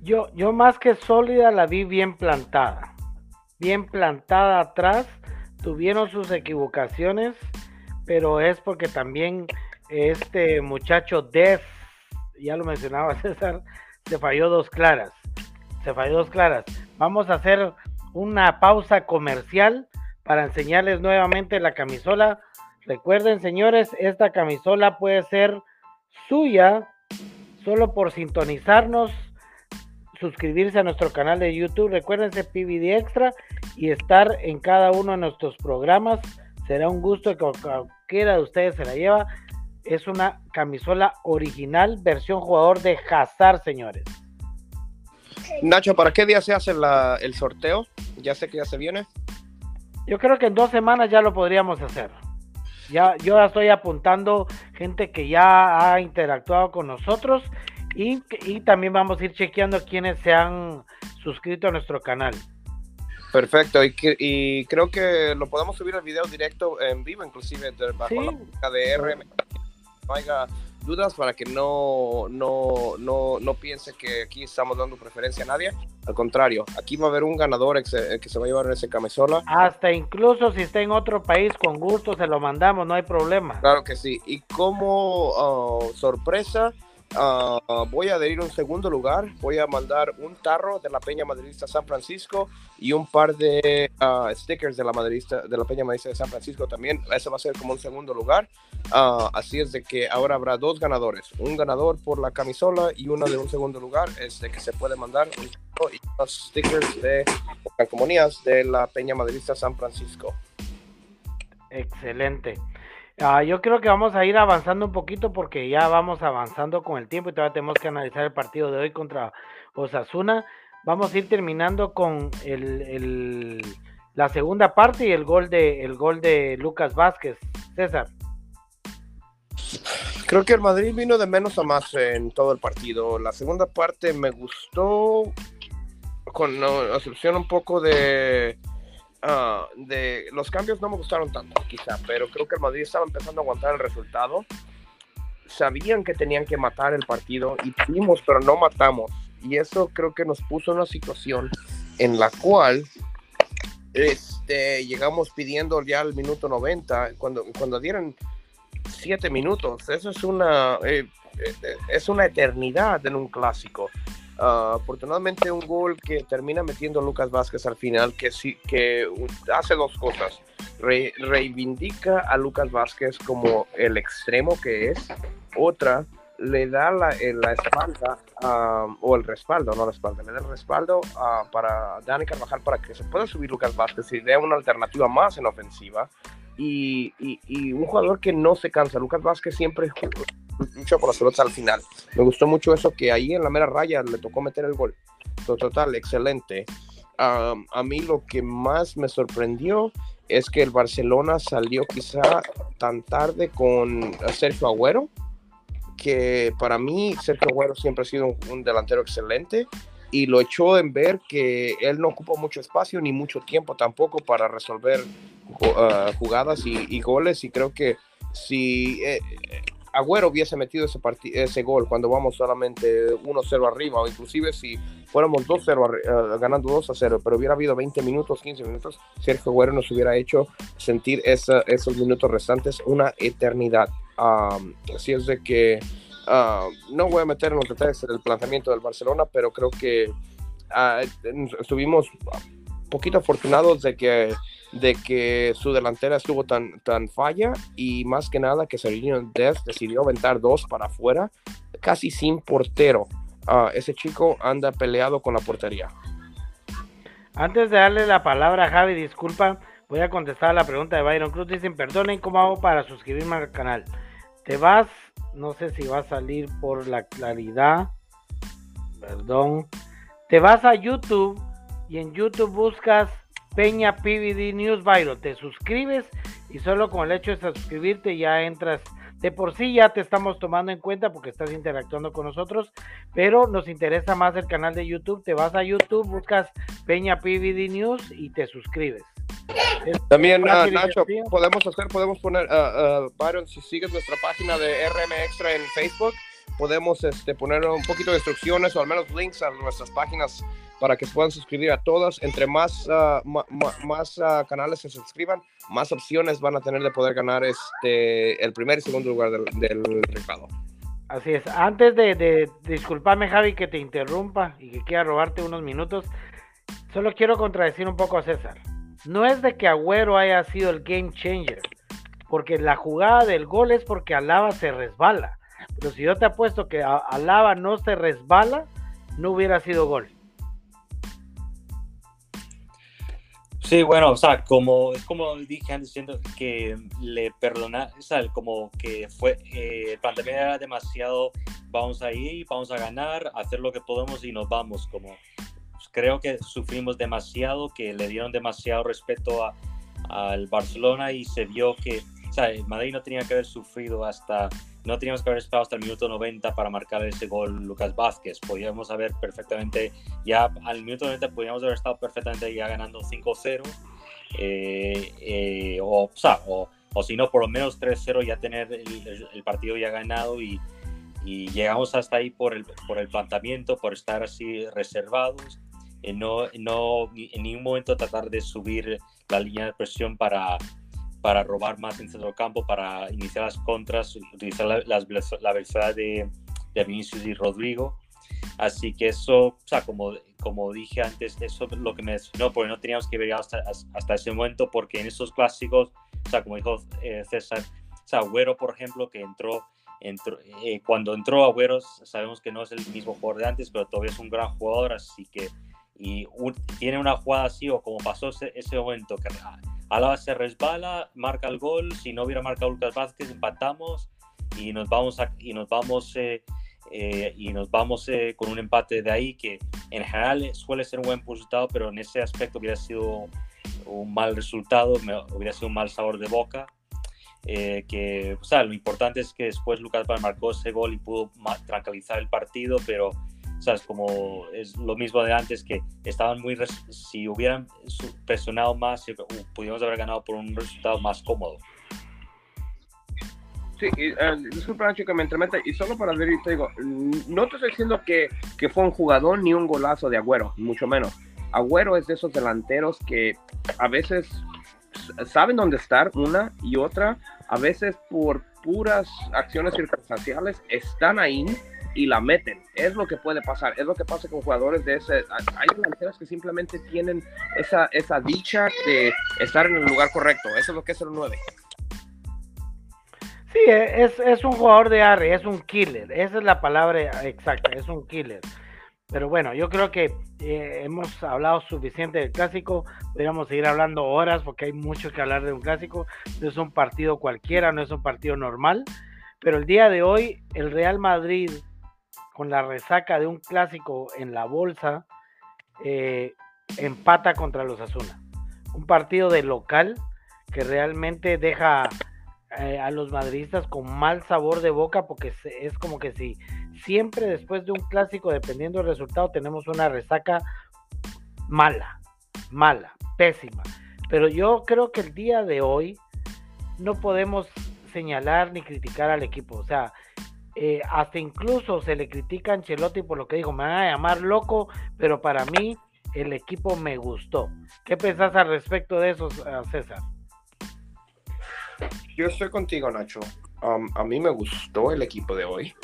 Yo, yo más que sólida la vi bien plantada. Bien plantada atrás. Tuvieron sus equivocaciones, pero es porque también este muchacho Def, ya lo mencionaba [laughs] César, se falló dos claras. Se falló dos claras. Vamos a hacer una pausa comercial para enseñarles nuevamente la camisola. Recuerden, señores, esta camisola puede ser suya solo por sintonizarnos suscribirse a nuestro canal de YouTube. Recuérdense PVD Extra y estar en cada uno de nuestros programas. Será un gusto que cualquiera de ustedes se la lleva. Es una camisola original, versión jugador de Hazard, señores. Nacho, ¿para qué día se hace el sorteo? Ya sé que ya se viene. Yo creo que en dos semanas ya lo podríamos hacer. Ya, yo ya estoy apuntando gente que ya ha interactuado con nosotros y, y también vamos a ir chequeando quienes se han suscrito a nuestro canal. Perfecto, y, y creo que lo podemos subir al video directo en vivo, inclusive de, bajo la de RM. No haya dudas para que no, no, no, no piense que aquí estamos dando preferencia a nadie. Al contrario, aquí va a haber un ganador que se, que se va a llevar ese camisola. Hasta incluso si está en otro país, con gusto se lo mandamos, no hay problema. Claro que sí. Y como uh, sorpresa, Uh, voy a adherir un segundo lugar. Voy a mandar un tarro de la Peña Madridista San Francisco y un par de uh, stickers de la, Madridista, de la Peña Madridista de San Francisco también. Eso va a ser como un segundo lugar. Uh, así es de que ahora habrá dos ganadores. Un ganador por la camisola y uno de un segundo lugar. Este que se puede mandar un y unos stickers de calcomanías de la Peña Madridista San Francisco. Excelente. Ah, yo creo que vamos a ir avanzando un poquito porque ya vamos avanzando con el tiempo y todavía tenemos que analizar el partido de hoy contra Osasuna. Vamos a ir terminando con la segunda parte y el gol de el gol de Lucas Vázquez. César. Creo que el Madrid vino de menos a más en todo el partido. La segunda parte me gustó con la excepción un poco de Ah, de los cambios no me gustaron tanto, quizá, pero creo que el Madrid estaba empezando a aguantar el resultado. Sabían que tenían que matar el partido y pudimos, pero no matamos. Y eso creo que nos puso en una situación en la cual este, llegamos pidiendo ya al minuto 90, cuando, cuando dieron 7 minutos. Eso es una, eh, eh, es una eternidad en un clásico. Ah, afortunadamente un gol que termina metiendo Lucas Vázquez al final que sí que hace dos cosas. Reivindica a Lucas Vázquez como el extremo que es. Otra le da la, la espalda o el respaldo no la espalda le da el respaldo para Dani Carvajal para que se pueda subir Lucas Vázquez y dé una alternativa más en ofensiva. Y, y, y un jugador que no se cansa Lucas Vázquez siempre lucha por las pelotas al final. Me gustó mucho eso que ahí en la mera raya le tocó meter el gol. Total, excelente. a mí lo que más me sorprendió es que el Barcelona salió quizá tan tarde con Sergio Agüero, que para mí Sergio Agüero siempre ha sido un, delantero excelente y lo echó en ver que él no ocupa mucho espacio ni mucho tiempo tampoco para resolver uh, jugadas y, goles y creo que si eh, Agüero hubiese metido ese, ese gol cuando vamos solamente 1-0 arriba, o inclusive si fuéramos 2-0 eh, ganando 2-0, pero hubiera habido 20 minutos, 15 minutos, Sergio Agüero nos hubiera hecho sentir esos minutos restantes una eternidad. así es de que no voy a meter en los detalles del planteamiento del Barcelona, pero creo que ah, estuvimos poquito afortunados de que de que su delantera estuvo tan, tan falla y más que nada que Serginho Dest decidió aventar dos para afuera, casi sin portero. Ah, ese chico anda peleado con la portería. Antes de darle la palabra a Javi, disculpa, voy a contestar la pregunta de Byron Cruz. Dicen, perdonen, ¿cómo hago para suscribirme al canal? Te vas, no sé si va a salir por la claridad, perdón. Te vas a YouTube y en YouTube buscas Peña PVD News Byron. Te suscribes y solo con el hecho de suscribirte ya entras. De por sí ya te estamos tomando en cuenta porque estás interactuando con nosotros, pero nos interesa más el canal de YouTube. Te vas a YouTube, buscas Peña PVD News y te suscribes. También, uh, Nacho, podemos hacer, podemos poner, uh, Byron, si sigues nuestra página de RM Extra en Facebook, podemos este, poner un poquito de instrucciones o al menos links a nuestras páginas para que puedan suscribir a todas. Entre más, uh, más uh, canales se suscriban, más opciones van a tener de poder ganar este, el primer y segundo lugar del, del Así es. Antes de, de, disculparme, Javi, que te interrumpa y que quiera robarte unos minutos, solo quiero contradecir un poco a César. No es de que Agüero haya sido el game changer, porque la jugada del gol es porque Alaba se resbala. Pero si yo te apuesto que Alaba no se resbala, no hubiera sido gol. Sí, bueno, o sea, como es como dije antes, siento que le perdona, o sea, como que fue, eh, el planteamiento era demasiado, vamos a ir, vamos a ganar, hacer lo que podemos y nos vamos, como pues, creo que sufrimos demasiado, que le dieron demasiado respeto al Barcelona y se vio que o sea, el Madrid no tenía que haber sufrido hasta, no teníamos que haber esperado hasta el minuto 90 para marcar ese gol Lucas Vázquez. Podíamos haber perfectamente, ya al minuto 90 podíamos haber estado perfectamente ya ganando 5-0. Eh, eh, o, o, o, si no, por lo menos 3-0 ya tener el, partido ya ganado y, y, llegamos hasta ahí por el, por el planteamiento, por estar así reservados, y no, no en ningún momento tratar de subir la línea de presión para, para robar más en centro campo, para iniciar las contras, utilizar la, la, velocidad de, de, Vinicius y Rodrigo. Así que eso, o sea, como, como dije antes, eso es lo que me no, porque no teníamos que ver hasta, hasta ese momento, porque en esos clásicos, o sea, como dijo eh, César, o sea, Agüero, por ejemplo, que entró, entró eh, cuando entró Agüero, sabemos que no es el mismo jugador de antes, pero todavía es un gran jugador, así que y tiene una jugada así, o como pasó ese, ese momento, que Alaba se resbala, marca el gol. Si no hubiera marcado Lucas Vázquez, empatamos y nos vamos, y nos vamos, eh, eh, y nos vamos eh, con un empate de ahí que en general suele ser un buen resultado, pero en ese aspecto hubiera sido un mal resultado, hubiera sido un mal sabor de boca. que, o sea, lo importante es que después Lucas Vázquez marcó ese gol y pudo tranquilizar el partido, pero ¿sabes? Como es lo mismo de antes, que estaban muy, si hubieran presionado más, pudiéramos haber ganado por un resultado más cómodo. Sí, y, uh, disculpa Nacho que me entremeta, y solo para ver, te digo, no te estoy diciendo que, que, fue un jugador ni un golazo de Agüero, mucho menos. Agüero es de esos delanteros que a veces saben dónde estar, una y otra, a veces por puras acciones circunstanciales están ahí y la meten. Es lo que puede pasar, es lo que pasa con jugadores de ese. Hay delanteros que simplemente tienen esa, esa dicha de estar en el lugar correcto. Eso es lo que es el 9. Sí, es, es un jugador de arre, es un killer. Esa es la palabra exacta, es un killer. Pero bueno, yo creo que eh, hemos hablado suficiente del clásico. Podríamos seguir hablando horas porque hay mucho que hablar de un clásico. No es un partido cualquiera, no es un partido normal. Pero el día de hoy, el Real Madrid con la resaca de un clásico en la bolsa, eh, empata contra los Asuna. Un partido de local que realmente deja eh, a los madridistas con mal sabor de boca porque es como que si siempre después de un clásico, dependiendo del resultado, tenemos una resaca mala, mala, pésima. Pero yo creo que el día de hoy no podemos señalar ni criticar al equipo. O sea, eh, hasta incluso se le critica a Ancelotti por lo que dijo, me van a llamar loco, pero para mí el equipo me gustó. ¿Qué pensás al respecto de eso, eh, César? Yo estoy contigo, Nacho. A mí me gustó el equipo de hoy.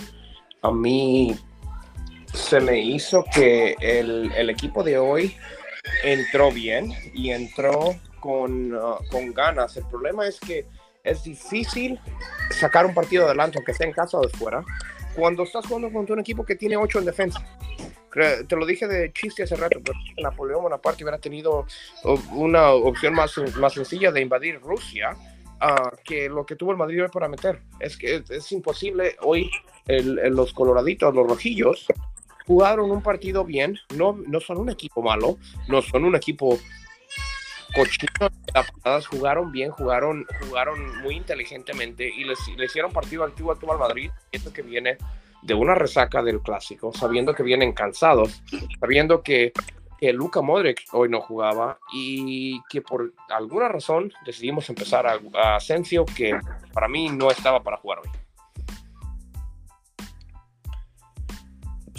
A mí se me hizo que el, equipo de hoy entró bien y entró con, uh, con ganas. El problema es que es difícil sacar un partido adelante, aunque sea en casa o de fuera, cuando estás jugando contra un equipo que tiene 8 en defensa. Te lo dije de chiste hace rato, pero Napoleón Bonaparte hubiera tenido una opción más, más sencilla de invadir Rusia uh, que lo que tuvo el Madrid hoy para meter. Es que es, imposible. Hoy los coloraditos, los rojillos, jugaron un partido bien. No, no son un equipo malo, no son un equipo cochinos jugaron bien, jugaron, jugaron muy inteligentemente y les, hicieron partido activo al Madrid, esto que viene de una resaca del clásico, sabiendo que vienen cansados, sabiendo que, que Modric hoy no jugaba y que por alguna razón decidimos empezar a, a Asensio, que para mí no estaba para jugar hoy.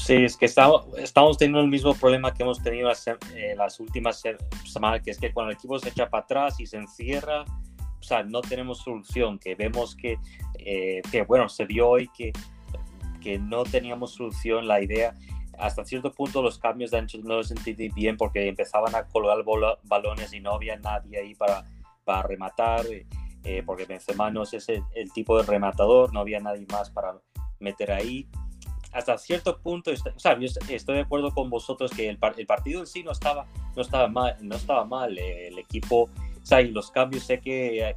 Sí, es que estamos, estamos teniendo el mismo problema que hemos tenido eh, las últimas semanas, que es que cuando el equipo se echa para atrás y se encierra, o sea, no tenemos solución, que vemos que, eh, que bueno, se vio hoy que, que no teníamos solución, la idea, hasta cierto punto los cambios de ancho no los entendí bien porque empezaban a colgar balones y no había nadie ahí para, para rematar, eh, porque Benzema no es el, el tipo de rematador, no había nadie más para meter ahí hasta cierto punto, o sea, yo estoy de acuerdo con vosotros que el, el, partido en sí no estaba, no estaba mal, no estaba mal. Eh, el equipo, o sea, y los cambios, sé que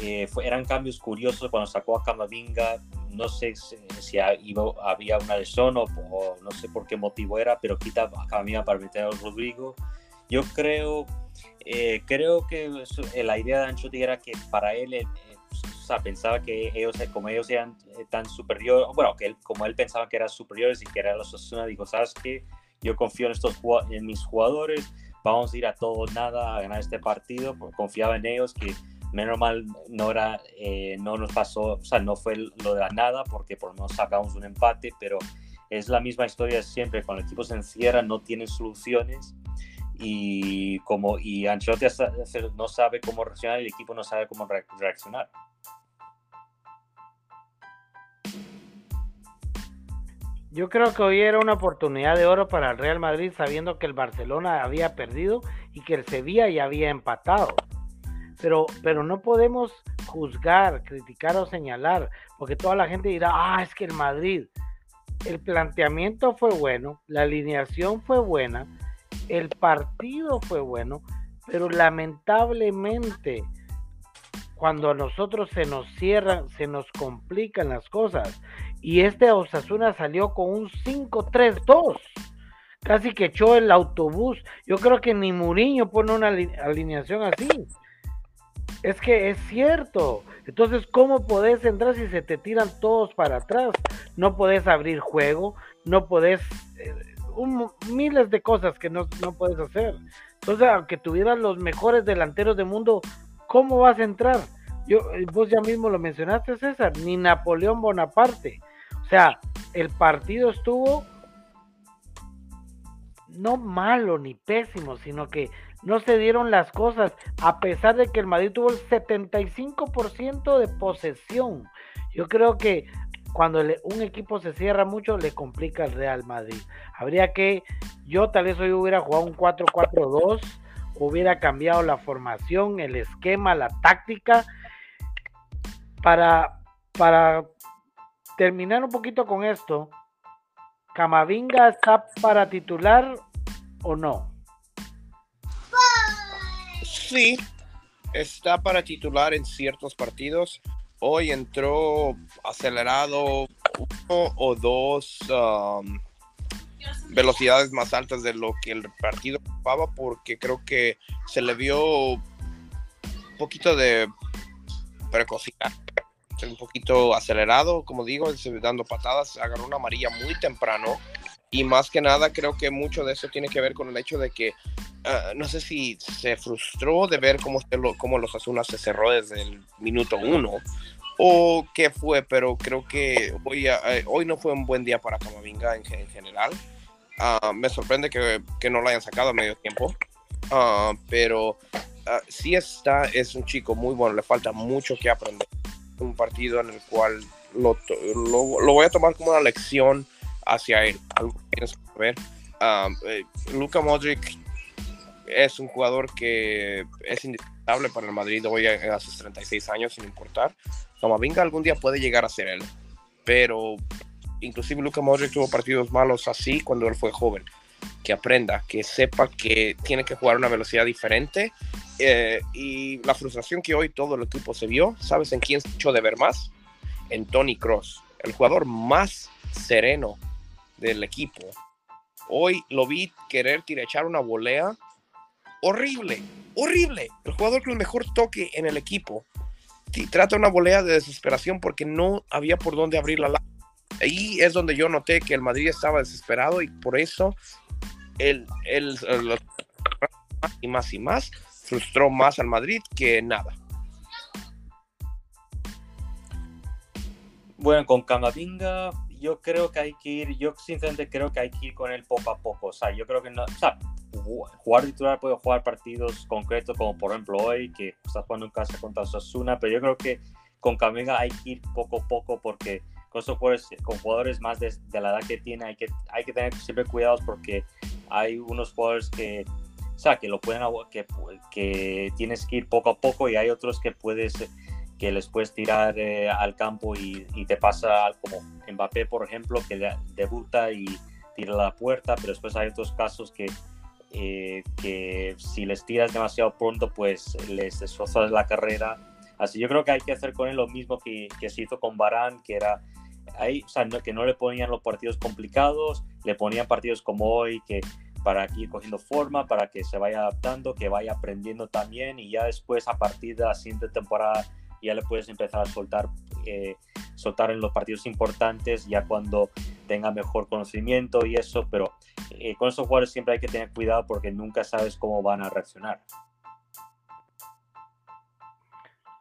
eh, eran cambios curiosos cuando sacó a Camavinga, no sé si, había una lesión o, no sé por qué motivo era, pero quita a Camavinga para meter a Rodrigo. Yo creo, eh, creo que la idea de Ancelotti era que para él, o sea, pensaba que ellos, como ellos eran tan superiores, bueno, que él, como él pensaba que eran superiores y que era los Osasuna, dijo, ¿sabes qué? Yo confío en, estos, en mis jugadores, vamos a ir a todo nada a ganar este partido, confiaba en ellos que menos mal no era eh, no nos pasó o sea no fue lo de la nada porque por menos sacamos un empate pero es la misma historia siempre cuando el equipo se encierra no tiene soluciones y como y Ancelotti no sabe cómo reaccionar el equipo no sabe cómo reaccionar Yo creo que hoy era una oportunidad de oro para el Real Madrid sabiendo que el Barcelona había perdido y que el Sevilla ya había empatado. Pero, pero no podemos juzgar, criticar o señalar, porque toda la gente dirá, ah, es que el Madrid, el planteamiento fue bueno, la alineación fue buena, el partido fue bueno, pero lamentablemente cuando a nosotros se nos cierran, se nos complican las cosas. Y este Osasuna salió con un 5-3-2. Casi que echó el autobús. Yo creo que ni Muriño pone una alineación así. Es que es cierto. Entonces, ¿cómo podés entrar si se te tiran todos para atrás? No podés abrir juego, no podés... Eh, miles de cosas que no, no puedes hacer. Entonces, aunque tuvieras los mejores delanteros del mundo, ¿cómo vas a entrar? Yo, eh, vos ya mismo lo mencionaste, César, ni Napoleón Bonaparte. O sea, el partido estuvo no malo ni pésimo, sino que no se dieron las cosas, a pesar de que el Madrid tuvo el 75% de posesión. Yo creo que cuando un equipo se cierra mucho, le complica al Real Madrid. Habría que, yo tal vez hoy hubiera jugado un 4-4-2 hubiera cambiado la formación, el esquema, la táctica, para, para terminar un poquito con esto, ¿Camavinga está para titular o no? Sí, está para titular en ciertos partidos. Hoy entró acelerado uno o dos um, velocidades más altas de lo que el partido ocupaba porque creo que se le vio un poquito de precocidad, un poquito acelerado, como digo, dando patadas, agarró una amarilla muy temprano y más que nada creo que mucho de eso tiene que ver con el hecho de que ah, no sé si se frustró de ver cómo, cómo los Azunas se cerró desde el minuto uno o qué fue, pero creo que hoy, eh, hoy no fue un buen día para Camavinga en general. Ah, me sorprende que, que, no lo hayan sacado a medio tiempo. Uh, pero sí está, es un chico muy bueno, le falta mucho que aprender. Un partido en el cual lo, lo voy a tomar como una lección hacia él. Algo que ver. Eh, Luka Modric es un jugador que es indispensable para el Madrid hoy a sus 36 años, sin importar. venga algún día puede llegar a ser él, pero inclusive Luka Modric tuvo partidos malos así cuando él fue joven. Que aprenda, que sepa que tiene que jugar a una velocidad diferente. Eh, y la frustración que hoy todo el equipo se vio, ¿sabes en quién se echó de ver más? En Tony Cross, el jugador más sereno del equipo. Hoy lo vi querer tirar echar una volea horrible, horrible. El jugador con el mejor toque en el equipo. Trata una volea de desesperación porque no había por dónde abrir la ahí es donde yo noté que el Madrid estaba desesperado y por eso él, él, más y más y más frustró más al Madrid que nada. Bueno, con Camavinga yo creo que hay que ir, yo sinceramente creo que hay que ir con él poco a poco. O sea, yo creo que no, o sea, jugar titular puede jugar partidos concretos como por ejemplo hoy, que está jugando en casa contra Sasuna, pero yo creo que con Camavinga hay que ir poco a poco porque con, jugadores, con jugadores más de, la edad que tiene hay que, hay que tener siempre cuidados porque hay unos jugadores que, o sea, que lo pueden, que, que tienes que ir poco a poco y hay otros que puedes que les puedes tirar eh, al campo y, te pasa como Mbappé, por ejemplo, que debuta y tira la puerta, pero después hay otros casos que, eh, que si les tiras demasiado pronto, pues les destrozas la carrera. Así yo creo que hay que hacer con él lo mismo que, que se hizo con Barán, que era ahí, o sea, que no le ponían los partidos complicados, le ponían partidos como hoy, que para ir cogiendo forma, para que se vaya adaptando, que vaya aprendiendo también y ya después a partir de la siguiente temporada ya le puedes empezar a soltar, eh, soltar en los partidos importantes ya cuando tenga mejor conocimiento y eso, pero eh, con esos jugadores siempre hay que tener cuidado porque nunca sabes cómo van a reaccionar.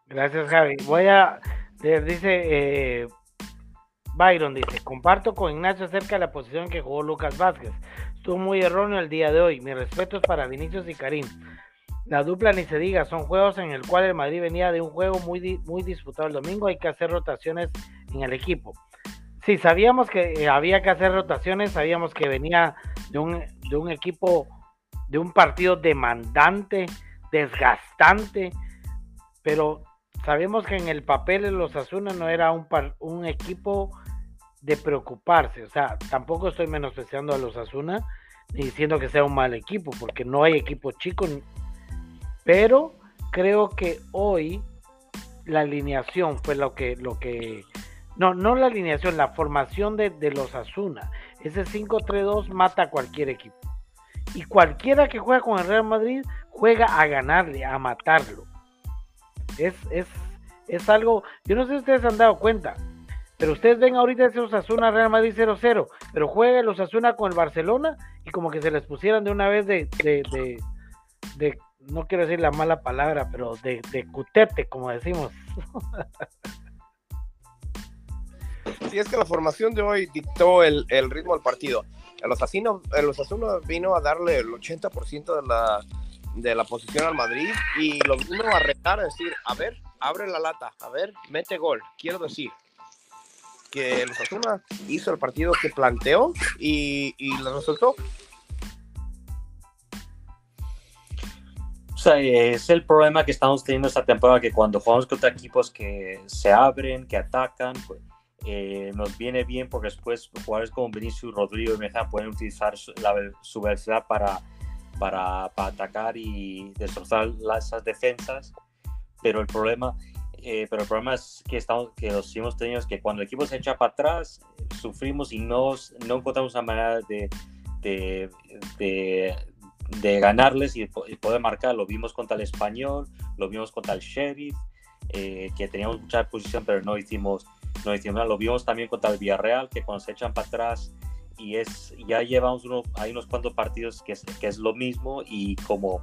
Gracias Javi. Voy a, dice eh, Byron, dice, comparto con Ignacio acerca de la posición que jugó Lucas Vázquez estuvo muy erróneo el día de hoy. Mis respetos para Vinicius y Karim. La dupla ni se diga, son juegos en el cual el Madrid venía de un juego muy, muy disputado el domingo, hay que hacer rotaciones en el equipo. Sí, sabíamos que eh, había que hacer rotaciones, sabíamos que venía de un, de un equipo, de un partido demandante, desgastante, pero sabemos que en el papel de los Asuna no era un, un equipo de preocuparse. O sea, tampoco estoy menospreciando a los Asuna ni diciendo que sea un mal equipo, porque no hay equipo chico. Pero creo que hoy la alineación fue lo que, lo que, no, no la alineación, la formación de, los Asuna. Ese 5-3-2 mata a cualquier equipo. Y cualquiera que juega con el Real Madrid juega a ganarle, a matarlo. Es, es, es algo, yo no sé si ustedes han dado cuenta, pero ustedes ven ahorita ese Osasuna Real Madrid 0-0, pero juega el Osasuna con el Barcelona y como que se les pusieran de una vez de, de, de, no quiero decir la mala palabra, pero de, de cutete, como decimos. Sí, es que la formación de hoy dictó el, el ritmo del partido. El Osasuna, el Osasuna vino a darle el 80% de la, de la posición al Madrid y lo vino a retar, a decir, a ver, abre la lata, a ver, mete gol, quiero decir que el Osasuna hizo el partido que planteó y, y lo resultó. O sea, es el problema que estamos teniendo esta temporada, que cuando jugamos contra equipos que se abren, que atacan, pues, eh, nos viene bien porque después jugadores como Vinicius, Rodrigo y Mejía pueden utilizar su, la, su velocidad para, para, para, atacar y destrozar las, esas defensas. Pero el problema eh, pero el problema es que, estamos, que los hemos tenido es que cuando el equipo se echa para atrás, sufrimos y no, no encontramos una manera de, de, de, ganarles y, poder marcar. Lo vimos contra el Español, lo vimos contra el Sheriff, eh, que teníamos mucha posición, pero no hicimos, no hicimos nada. Lo vimos también contra el Villarreal, que cuando se echan para atrás y es, ya llevamos uno, hay unos cuantos partidos que es, que es lo mismo y como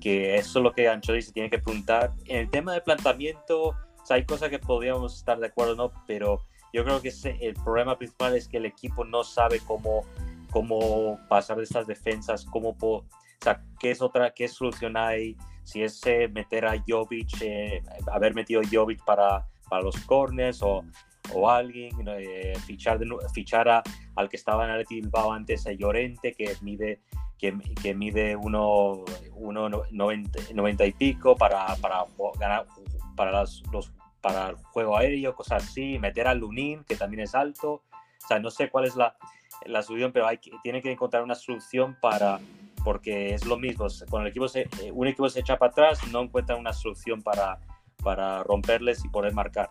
que eso es lo que Anchori se tiene que preguntar. En el tema de planteamiento, hay cosas que podríamos estar de acuerdo, ¿no? Pero yo creo que el problema principal es que el equipo no sabe cómo, cómo pasar de estas defensas, cómo, o sea, qué es otra, qué solución hay, si es eh, meter a Jovic, eh, haber metido a Jovic para, para los corners o, o alguien, eh, fichar, de, fichar a, al que estaba en el Bilbao antes, a Llorente, que mide que, que mide 1,90 y pico para, para ganar para, las, los, para el juego aéreo, cosas así, meter a Lunin, que también es alto. O sea, no sé cuál es la, la solución, pero hay, tiene que encontrar una solución para, porque es lo mismo, cuando el equipo se, eh, un equipo se echa para atrás, no encuentra una solución para, para romperles y poder marcar.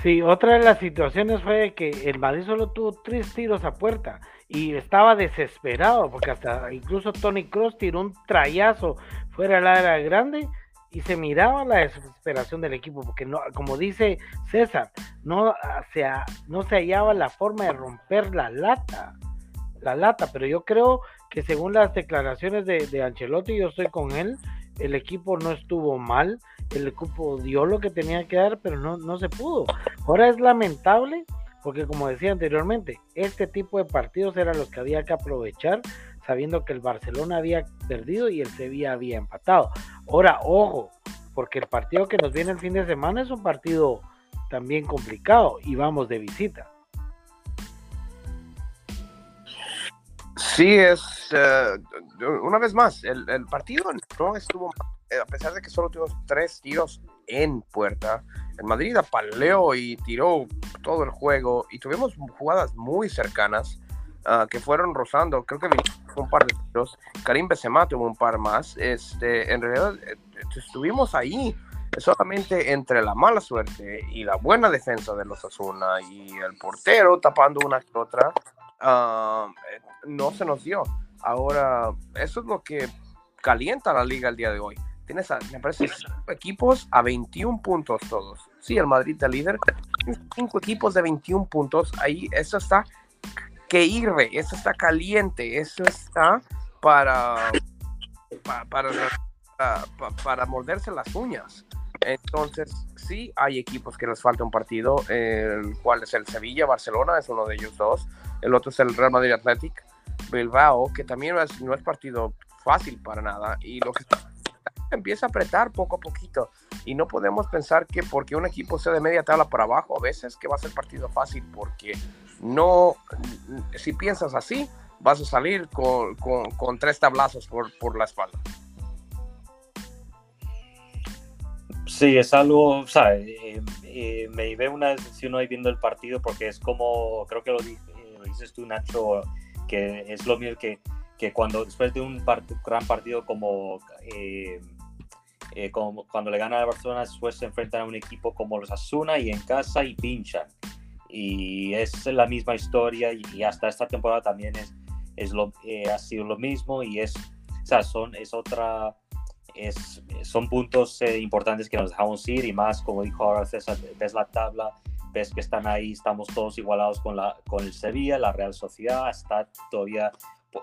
Sí, otra de las situaciones fue que el Madrid solo tuvo tres tiros a puerta y estaba desesperado porque hasta incluso Tony Cross tiró un trayazo fuera del área grande y se miraba la desesperación del equipo porque no, como dice César, no se, no se hallaba la forma de romper la lata, la lata, pero yo creo que según las declaraciones de, de Ancelotti, yo estoy con él, el equipo no estuvo mal, el equipo dio lo que tenía que dar, pero no, no se pudo. Ahora es lamentable porque como decía anteriormente, este tipo de partidos eran los que había que aprovechar sabiendo que el Barcelona había perdido y el Sevilla había empatado. Ahora, ojo, porque el partido que nos viene el fin de semana es un partido también complicado y vamos de visita. Sí, es eh, una vez más, el, el partido no estuvo eh, a pesar de que solo tuvimos tres tiros en puerta, el Madrid apaleó y tiró todo el juego y tuvimos jugadas muy cercanas uh, que fueron rozando. Creo que un par de tiros. Karim Benzema tuvo un par más. Este, en realidad eh, estuvimos ahí solamente entre la mala suerte y la buena defensa de los Asuna y el portero tapando una que otra, ah, no se nos dio. Ahora, eso es lo que calienta la liga el día de hoy. Tienes, me parece, cinco equipos a 21 puntos todos. Sí, el Madrid es líder. Cinco equipos de 21 puntos. Ahí, eso está que irre, eso está caliente, eso está para, para, para, morderse las uñas. Entonces, sí hay equipos que les falta un partido, el cual es el Sevilla, Barcelona, es uno de ellos dos. El otro es el Real Madrid Athletic Bilbao, que también es, no es partido fácil para nada. Y lo que empieza a apretar poco a poquito. Y no podemos pensar que porque un equipo sea de media tabla para abajo, a veces que va a ser partido fácil, porque no, si piensas así, vas a salir con, con, tres tablazos por, por, la espalda. Sí, es algo, o sea, eh, eh, me ve una decisión hoy viendo el partido porque es como, creo que lo, dices tú, Nacho, que es lo mismo que, que cuando después de un gran partido como, eh, como, cuando le gana a Barcelona, después se enfrentan a un equipo como los Asuna y en casa y pinchan. Y es la misma historia y hasta esta temporada también es, es lo, ha sido lo mismo y es, o sea, son, es otra es, son puntos eh, importantes que nos dejamos ir y más, como dijo ahora César, ves la tabla, ves que están ahí, estamos todos igualados con, la, con el Sevilla, la Real Sociedad, está todavía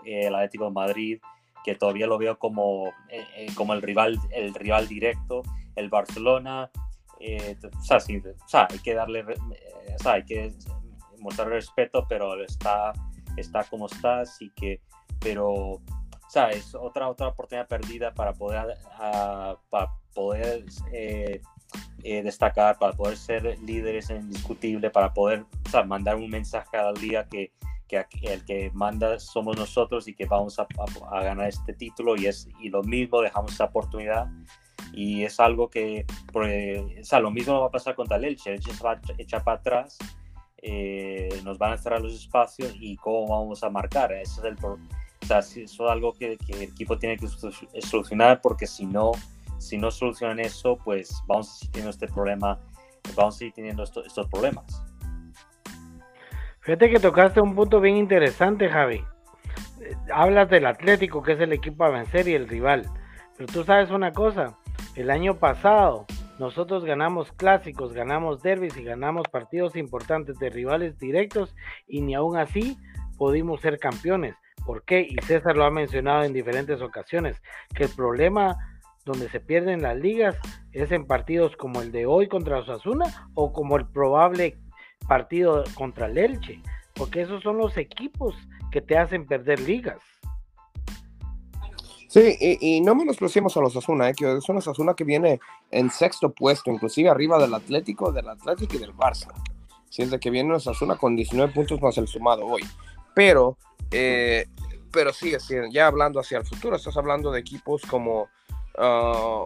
eh, el Atlético de Madrid, que todavía lo veo como, eh, como el, rival, el rival directo, el Barcelona, o sea, sí, o, sea, hay que darle, o sea, hay que mostrar respeto, pero está, está como está, así que, pero o sea, es otra, otra oportunidad perdida para poder, ah, para poder eh, eh, destacar, para poder ser líderes indiscutibles, para poder mandar un mensaje al día que, que, el que manda somos nosotros y que vamos a, a, ganar este título y, es, y lo mismo, dejamos esa oportunidad y es algo que, o sea, lo mismo va a pasar contra el Elche, el Elche se va a echar para atrás, eh, nos van a cerrar los espacios y cómo vamos a marcar, ese es el problema sea, eso es algo que, el equipo tiene que solucionar porque si no, si no solucionan eso, pues vamos a seguir teniendo este problema, vamos a seguir teniendo estos problemas. Fíjate que tocaste un punto bien interesante, Javi. Hablas del Atlético, que es el equipo a vencer y el rival. Pero tú sabes una cosa, el año pasado nosotros ganamos clásicos, ganamos derbis y ganamos partidos importantes de rivales directos y ni aún así pudimos ser campeones. ¿Por qué? Y César lo ha mencionado en diferentes ocasiones, que el problema donde se pierden las ligas es en partidos como el de hoy contra Osasuna o como el probable partido contra el Elche, porque esos son los equipos que te hacen perder ligas. Sí, y, no menospreciemos a los Osasuna, eh, que es una Osasuna que viene en sexto puesto, inclusive arriba del Atlético, del Atlético y del Barça. Siente que viene Osasuna con 19 puntos más el sumado hoy. Pero eh, pero sí, ya hablando hacia el futuro, estás hablando de equipos como uh,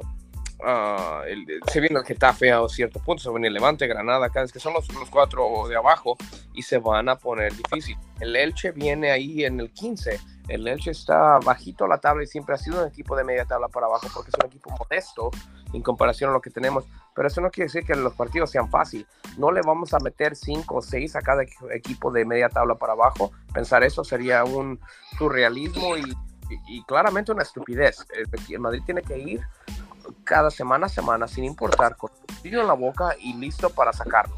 el, se viene el Getafe a cierto punto, se viene el Levante, Granada, vez que son los, cuatro de abajo y se van a poner difícil. El Elche viene ahí en el 15 el Elche está bajito a la tabla y siempre ha sido un equipo de media tabla para abajo porque es un equipo modesto en comparación a lo que tenemos. Pero eso no quiere decir que los partidos sean fáciles. No le vamos a meter 5 o 6 a cada equipo de media tabla para abajo. Pensar eso sería un surrealismo y, y, claramente una estupidez. El Madrid tiene que ir cada semana a semana sin importar con el en la boca y listo para sacarlo.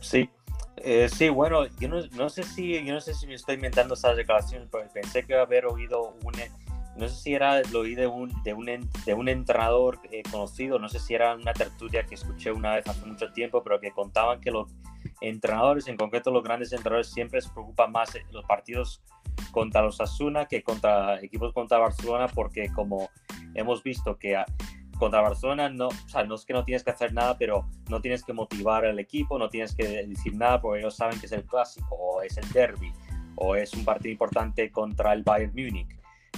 Sí, eh, sí, bueno, yo no, sé si yo no sé si me estoy inventando esas declaraciones, pero pensé que haber oído un, no sé si era lo oí de un, de un, de un entrenador eh, conocido, no sé si era una tertulia que escuché una vez hace mucho tiempo, pero que contaban que los entrenadores, en concreto los grandes entrenadores, siempre se preocupan más los partidos contra los Asuna que contra equipos contra Barcelona, porque como hemos visto que contra Barcelona no, o sea, no es que no tienes que hacer nada, pero no tienes que motivar al equipo, no tienes que decir nada porque ellos saben que es el clásico o es el derby o es un partido importante contra el Bayern Múnich,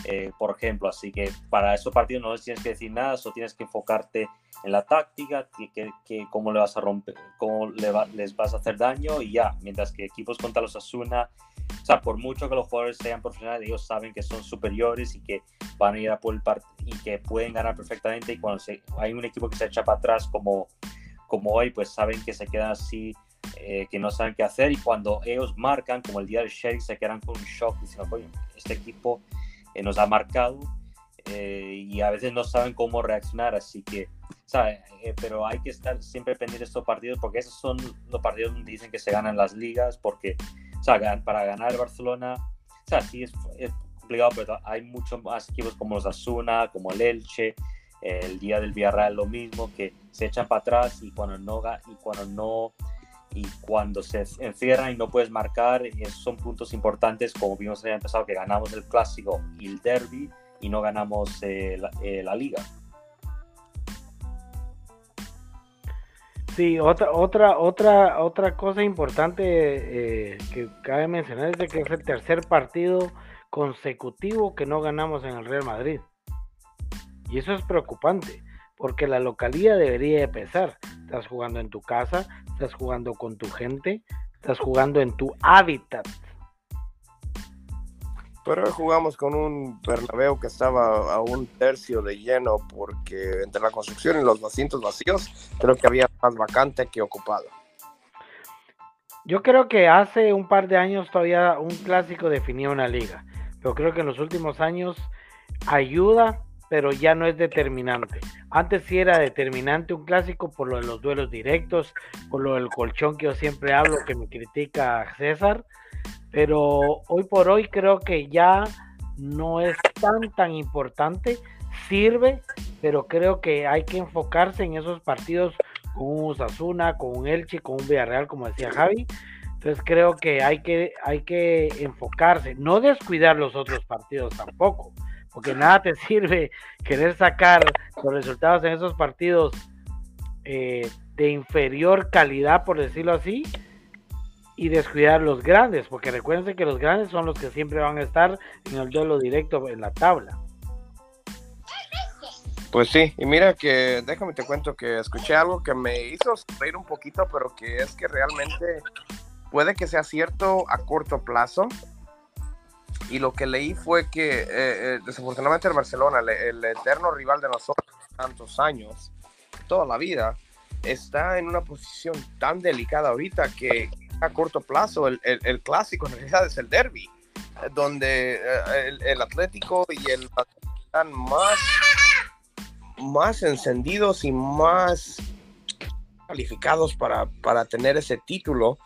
eh, por ejemplo. Así que para esos partidos no les tienes que decir nada, solo tienes que enfocarte en la táctica, que, que, cómo le vas a romper, cómo le les vas a hacer daño y ya. Mientras que equipos contra los Asuna o sea, por mucho que los jugadores sean profesionales, ellos saben que son superiores y que van a ir a por el partido y que pueden ganar perfectamente. Y cuando hay un equipo que se echa para atrás como, como hoy, pues saben que se quedan así, eh, que no saben qué hacer. Y cuando ellos marcan, como el día del Sheriff, se quedan con un shock diciendo, coño, este equipo eh, nos ha marcado eh, y a veces no saben cómo reaccionar. Así que, ¿sabe? pero hay que estar siempre pendiente de estos partidos porque esos son los partidos donde dicen que se ganan las ligas porque sea, para ganar el Barcelona, o sea, sí es, complicado, pero hay muchos más equipos como los Asuna, como el Elche, el día del Villarreal lo mismo, que se echan para atrás y cuando no y cuando no y cuando se encierran y no puedes marcar, esos son puntos importantes, como vimos en el pasado, que ganamos el clásico y el derby y no ganamos eh, eh, la liga. Sí, otra, otra, otra, otra cosa importante eh, que cabe mencionar es que es el tercer partido consecutivo que no ganamos en el Real Madrid. Y eso es preocupante, porque la localidad debería de. Estás jugando en tu casa, estás jugando con tu gente, estás jugando en tu hábitat. Pero jugamos con un Bernabéu que estaba a un tercio de lleno porque entre la construcción y los asientos vacíos creo que había más vacante que ocupado. Yo creo que hace un par de años todavía un clásico definía una liga, pero creo que en los últimos años ayuda, pero ya no es determinante. Antes sí era determinante un clásico por lo de los duelos directos, por lo del colchón que yo siempre hablo, que me critica César pero hoy por hoy creo que ya no es tan tan importante, sirve, pero creo que hay que enfocarse en esos partidos con un Osasuna, con un Elche, con un Villarreal, como decía Javi. Entonces creo que hay que, hay que enfocarse, no descuidar los otros partidos tampoco, porque nada te [laughs] sirve querer sacar los resultados en esos partidos eh, de inferior calidad, por decirlo así, y descuidar los grandes, porque recuerden que los grandes son los que siempre van a estar en el duelo directo en la tabla. Pues sí, y mira que déjame te cuento que escuché algo que me hizo reír un poquito, pero que es que realmente puede que sea cierto a corto plazo. Y lo que leí fue que eh, eh, desafortunadamente el Barcelona, el, eterno rival de nosotros tantos años, toda la vida, está en una posición tan delicada ahorita que a corto plazo. El, el, clásico en realidad es el derby, donde eh, el, el Atlético y el están más, más encendidos y más calificados para, para tener ese título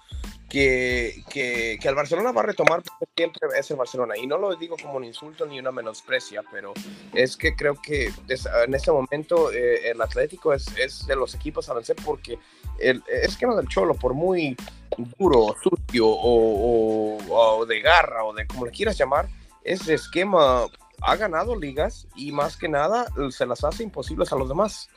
que, que, que, el Barcelona va a retomar siempre es el Barcelona. Y no lo digo como un insulto ni una menosprecia, pero es que creo que en este momento eh, el Atlético es, es, de los equipos a vencer porque el esquema del Cholo, por muy duro, sucio o, o, de garra o de como le quieras llamar, ese esquema ha ganado ligas y más que nada se las hace imposibles a los demás.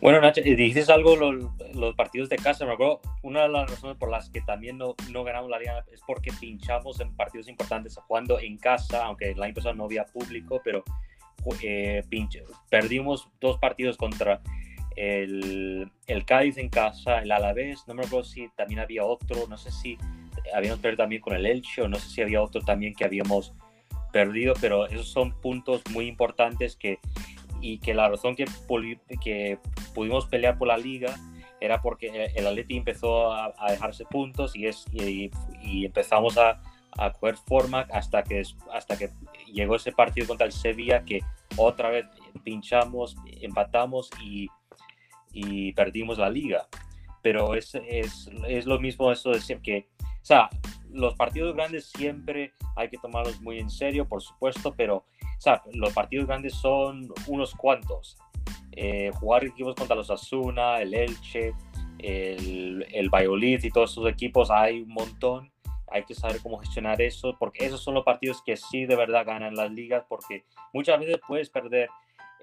Bueno, Nacho, dijiste algo los, los partidos de casa. Me acuerdo, una de las razones por las que también no, no ganamos la liga es porque pinchamos en partidos importantes jugando en casa, aunque el año pasado no había público, pero eh, perdimos dos partidos contra el, el Cádiz en casa, el Alavés, no me acuerdo si también había otro, no sé si habíamos perdido también con el Elche o no sé si había otro también que habíamos perdido, pero esos son puntos muy importantes que y que la razón que, que pudimos pelear por la liga era porque el Atleti empezó a, dejarse puntos y, es, y, empezamos a, a, coger forma hasta que, hasta que llegó ese partido contra el Sevilla que otra vez pinchamos, empatamos y y perdimos la liga. Pero es, es, es lo mismo eso de decir que, o sea, los partidos grandes siempre hay que tomarlos muy en serio, por supuesto, pero, o sea, los partidos grandes son unos cuantos. Eh, jugar equipos contra los Asuna, el Elche, el, el y todos esos equipos, hay un montón. Hay que saber cómo gestionar eso, porque esos son los partidos que sí de verdad ganan las ligas, porque muchas veces puedes perder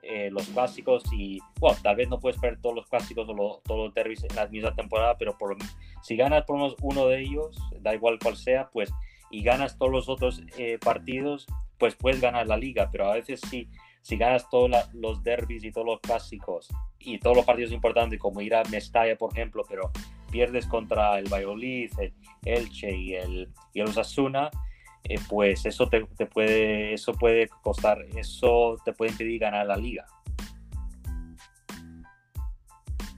eh, los clásicos y, bueno, tal vez no puedes perder todos los clásicos o todos los derbis en la misma temporada, pero por, si ganas por unos uno de ellos, da igual cuál sea, pues, y ganas todos los otros eh, partidos, pues puedes ganar la liga, pero a veces si, si ganas todos los derbis y todos los clásicos y todos los partidos importantes, como ir a Mestalla, por ejemplo, pero pierdes contra el Valladolid, el Elche y el, y el Osasuna, eh, pues eso te, puede, eso puede costar, eso te puede impedir ganar la liga.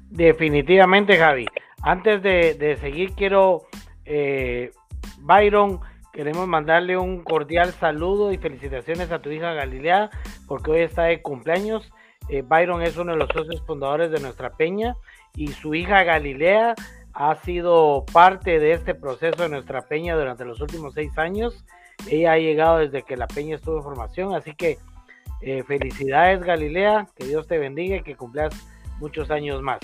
Definitivamente, Javi. Antes de, seguir, quiero, eh, Byron, queremos mandarle un cordial saludo y felicitaciones a tu hija Galilea, porque hoy está de cumpleaños. Eh, Byron es uno de los socios fundadores de nuestra peña y su hija Galilea ha sido parte de este proceso de nuestra peña durante los últimos seis años. Ella ha llegado desde que la peña estuvo en formación, así que eh, felicidades Galilea, que Dios te bendiga y que cumplas muchos años más.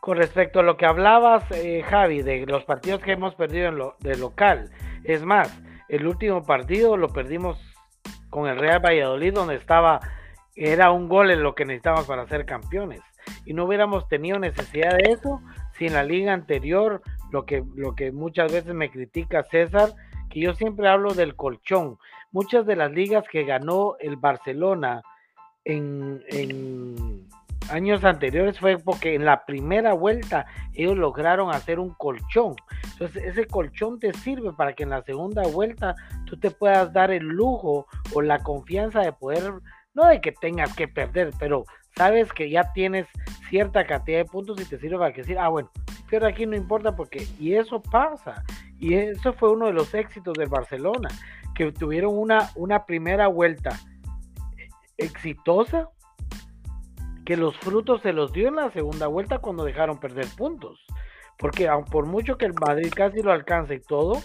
Con respecto a lo que hablabas, eh, Javi, de los partidos que hemos perdido en lo, de local, es más, el último partido lo perdimos con el Real Valladolid, donde estaba era un gol en lo que necesitábamos para ser campeones. Y no hubiéramos tenido necesidad de eso si en la liga anterior, lo que, lo que muchas veces me critica César, que yo siempre hablo del colchón. Muchas de las ligas que ganó el Barcelona en, en años anteriores fue porque en la primera vuelta ellos lograron hacer un colchón. Entonces ese colchón te sirve para que en la segunda vuelta tú te puedas dar el lujo o la confianza de poder no de que tengas que perder, pero sabes que ya tienes cierta cantidad de puntos y te sirve para decir, ah, bueno, pero aquí no importa porque, y eso pasa, y eso fue uno de los éxitos del Barcelona, que tuvieron una, una primera vuelta exitosa, que los frutos se los dio en la segunda vuelta cuando dejaron perder puntos, porque aun por mucho que el Madrid casi lo alcance y todo,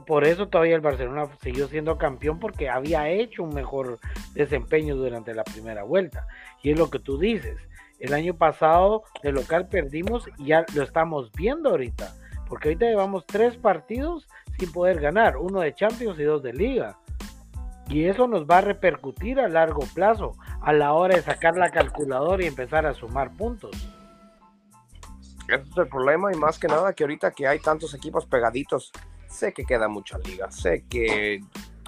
por eso todavía el Barcelona siguió siendo campeón porque había hecho un mejor desempeño durante la primera vuelta. Y es lo que tú dices. El año pasado de local perdimos y ya lo estamos viendo ahorita. Porque ahorita llevamos tres partidos sin poder ganar. Uno de Champions y dos de Liga. Y eso nos va a repercutir a largo plazo a la hora de sacar la calculadora y empezar a sumar puntos. Ese es el problema y más que nada que ahorita que hay tantos equipos pegaditos Sé que queda mucha liga, sé que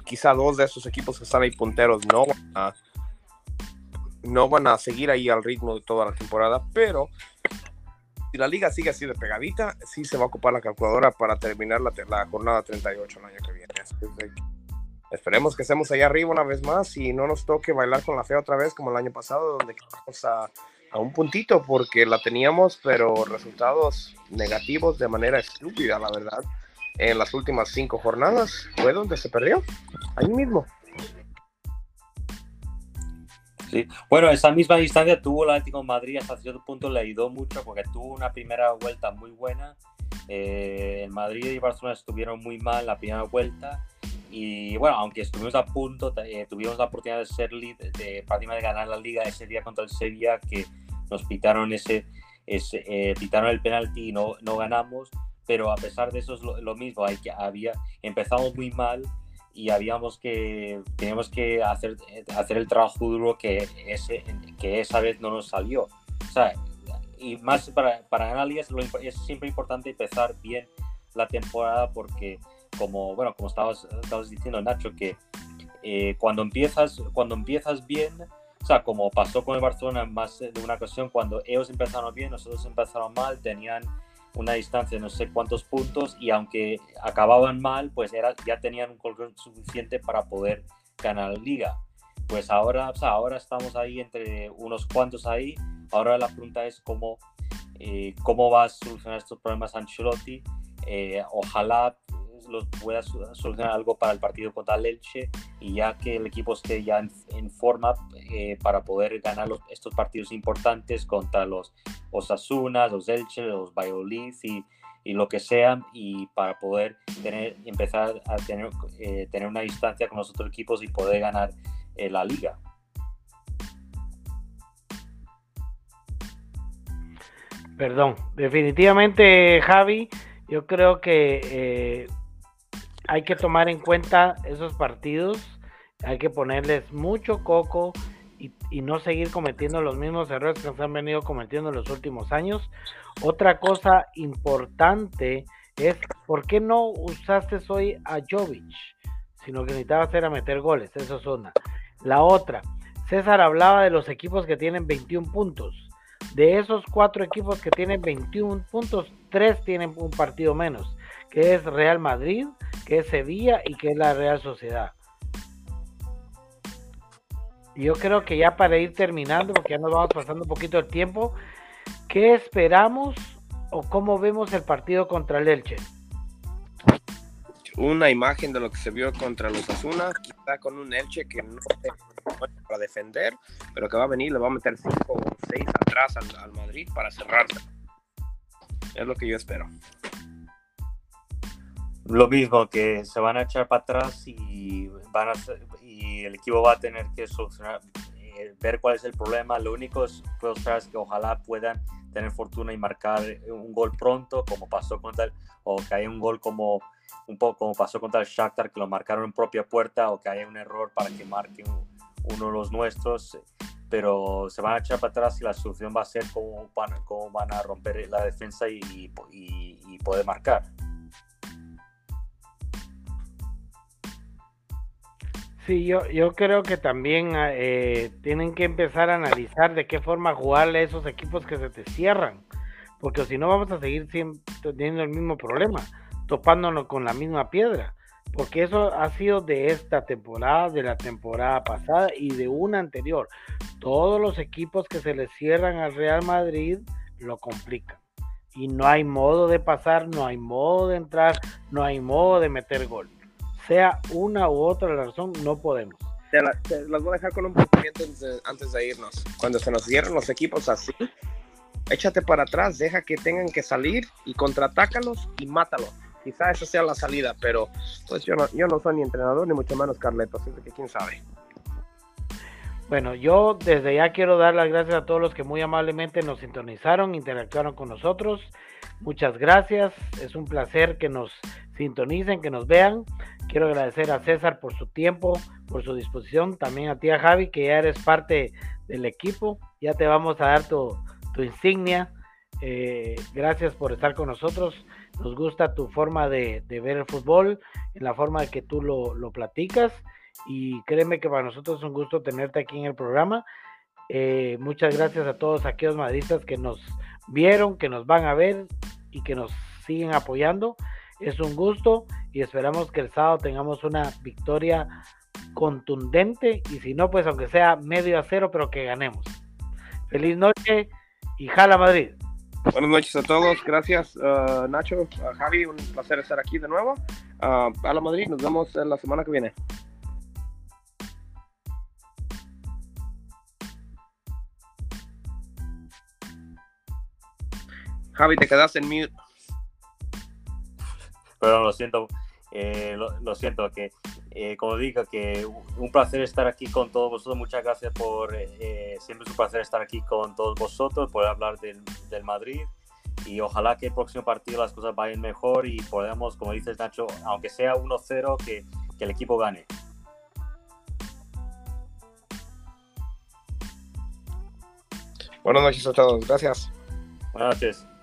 quizá dos de esos equipos que están ahí punteros no van a, no van a seguir ahí al ritmo de toda la temporada, pero si la liga sigue así de pegadita, sí se va a ocupar la calculadora para terminar la, la jornada 38 el año que viene. Esperemos que estemos ahí arriba una vez más y no nos toque bailar con la fe otra vez como el año pasado, donde quedamos a, a un puntito porque la teníamos, pero resultados negativos de manera estúpida, la verdad en las últimas cinco jornadas. Fue donde se perdió, ahí mismo. Sí. Bueno, esa misma distancia tuvo el Atlético de Madrid hasta cierto punto le ayudó mucho porque tuvo una primera vuelta muy buena. Eh, el Madrid y Barcelona estuvieron muy mal la primera vuelta y bueno, aunque estuvimos a punto, eh, tuvimos la oportunidad de ser líder, de prácticamente ganar la liga ese día contra el Sevilla que nos pitaron ese, ese eh, pitaron el penalti y no, no ganamos pero a pesar de eso es lo, mismo, hay que, había, empezamos muy mal y habíamos que, teníamos que hacer, hacer el trabajo duro que, ese, que esa vez no nos salió. O sea, y más para, para ganar ligas es siempre importante empezar bien la temporada porque como, bueno, como estabas, estabas diciendo Nacho, que eh, cuando, empiezas, cuando empiezas bien, o sea, como pasó con el Barcelona más de una ocasión, cuando ellos empezaron bien, nosotros empezaron mal, tenían una distancia de no sé cuántos puntos y aunque acababan mal, pues era, ya tenían un colchón suficiente para poder ganar la liga. Pues ahora, o sea, ahora estamos ahí entre unos cuantos ahí. Ahora la pregunta es cómo, eh, cómo va a solucionar estos problemas Ancelotti. Eh, ojalá los pueda solucionar algo para el partido contra el Elche y ya que el equipo esté ya en, forma eh, para poder ganar estos partidos importantes contra los Osasuna, los Elche, los Valladolid y, y, lo que sean y para poder tener, empezar a tener, eh, tener una distancia con los otros equipos y poder ganar eh, la liga. Perdón, definitivamente Javi, yo creo que hay que tomar en cuenta esos partidos, hay que ponerles mucho coco y, no seguir cometiendo los mismos errores que se han venido cometiendo en los últimos años. Otra cosa importante es, ¿por qué no usaste hoy a Jovic? Sino que necesitabas hacer a meter goles, eso es una. La otra, César hablaba de los equipos que tienen 21 puntos. De esos cuatro equipos que tienen 21 puntos, tres tienen un partido menos, que es Real Madrid, que es Sevilla y que es la Real Sociedad. Yo creo que ya para ir terminando, porque ya nos vamos pasando un poquito el tiempo, ¿qué esperamos o cómo vemos el partido contra el Elche? Una imagen de lo que se vio contra los Asuna, quizá con un Elche que no para defender, pero que va a venir, le va a meter 5 o 6 atrás al, Madrid para cerrarse. Es lo que yo espero. Lo mismo, que se van a echar para atrás y, van a, y el equipo va a tener que solucionar, eh, ver cuál es el problema. Lo único es, es que ojalá puedan tener fortuna y marcar un gol pronto, como pasó contra el, o que haya un gol como un poco como pasó contra el Shakhtar, que lo marcaron en propia puerta, o que haya un error para que marque un, uno de los nuestros, pero se van a echar para atrás y la solución va a ser cómo van, cómo van a romper la defensa y, y, poder marcar. Sí, yo, yo creo que también eh, tienen que empezar a analizar de qué forma jugarle a esos equipos que se te cierran, porque si no vamos a seguir teniendo el mismo problema, topándonos con la misma piedra porque eso ha sido de esta temporada, de la temporada pasada y de una anterior. Todos los equipos que se le cierran al Real Madrid lo complican. Y no hay modo de pasar, no hay modo de entrar, no hay modo de meter gol. Sea una u otra razón, no podemos. Te, las voy a dejar con un pensamiento antes de, irnos. Cuando se nos cierran los equipos así, échate para atrás, deja que tengan que salir y contraatácalos y mátalos Quizá esa sea la salida, pero pues yo no, yo no soy ni entrenador ni mucho menos Carleto, así que quién sabe. Bueno, yo desde ya quiero dar las gracias a todos los que muy amablemente nos sintonizaron, interactuaron con nosotros. Muchas gracias, es un placer que nos sintonicen, que nos vean. Quiero agradecer a César por su tiempo, por su disposición, también a ti, Javi, que ya eres parte del equipo. Ya te vamos a dar tu, tu insignia. Eh, gracias por estar con nosotros nos gusta tu forma de, ver el fútbol, en la forma de que tú lo, platicas y créeme que para nosotros es un gusto tenerte aquí en el programa. Eh, muchas gracias a todos aquellos madridistas que nos vieron, que nos van a ver y que nos siguen apoyando. Es un gusto y esperamos que el sábado tengamos una victoria contundente y si no, pues aunque sea medio a cero, pero que ganemos. Feliz noche y jala Madrid. Buenas noches a todos, gracias uh, Nacho, uh, Javi, un placer estar aquí de nuevo. Uh, a la Madrid, nos vemos la semana que viene. Javi, te quedas en mute. Pero lo siento, eh, lo, siento, que eh, como digo, que un placer estar aquí con todos vosotros. Muchas gracias por, eh, siempre es un placer estar aquí con todos vosotros, poder hablar del, del, Madrid. Y ojalá que el próximo partido las cosas vayan mejor y podamos, como dices Nacho, aunque sea 1-0, que, que el equipo gane. Buenas noches a todos, gracias. Buenas noches.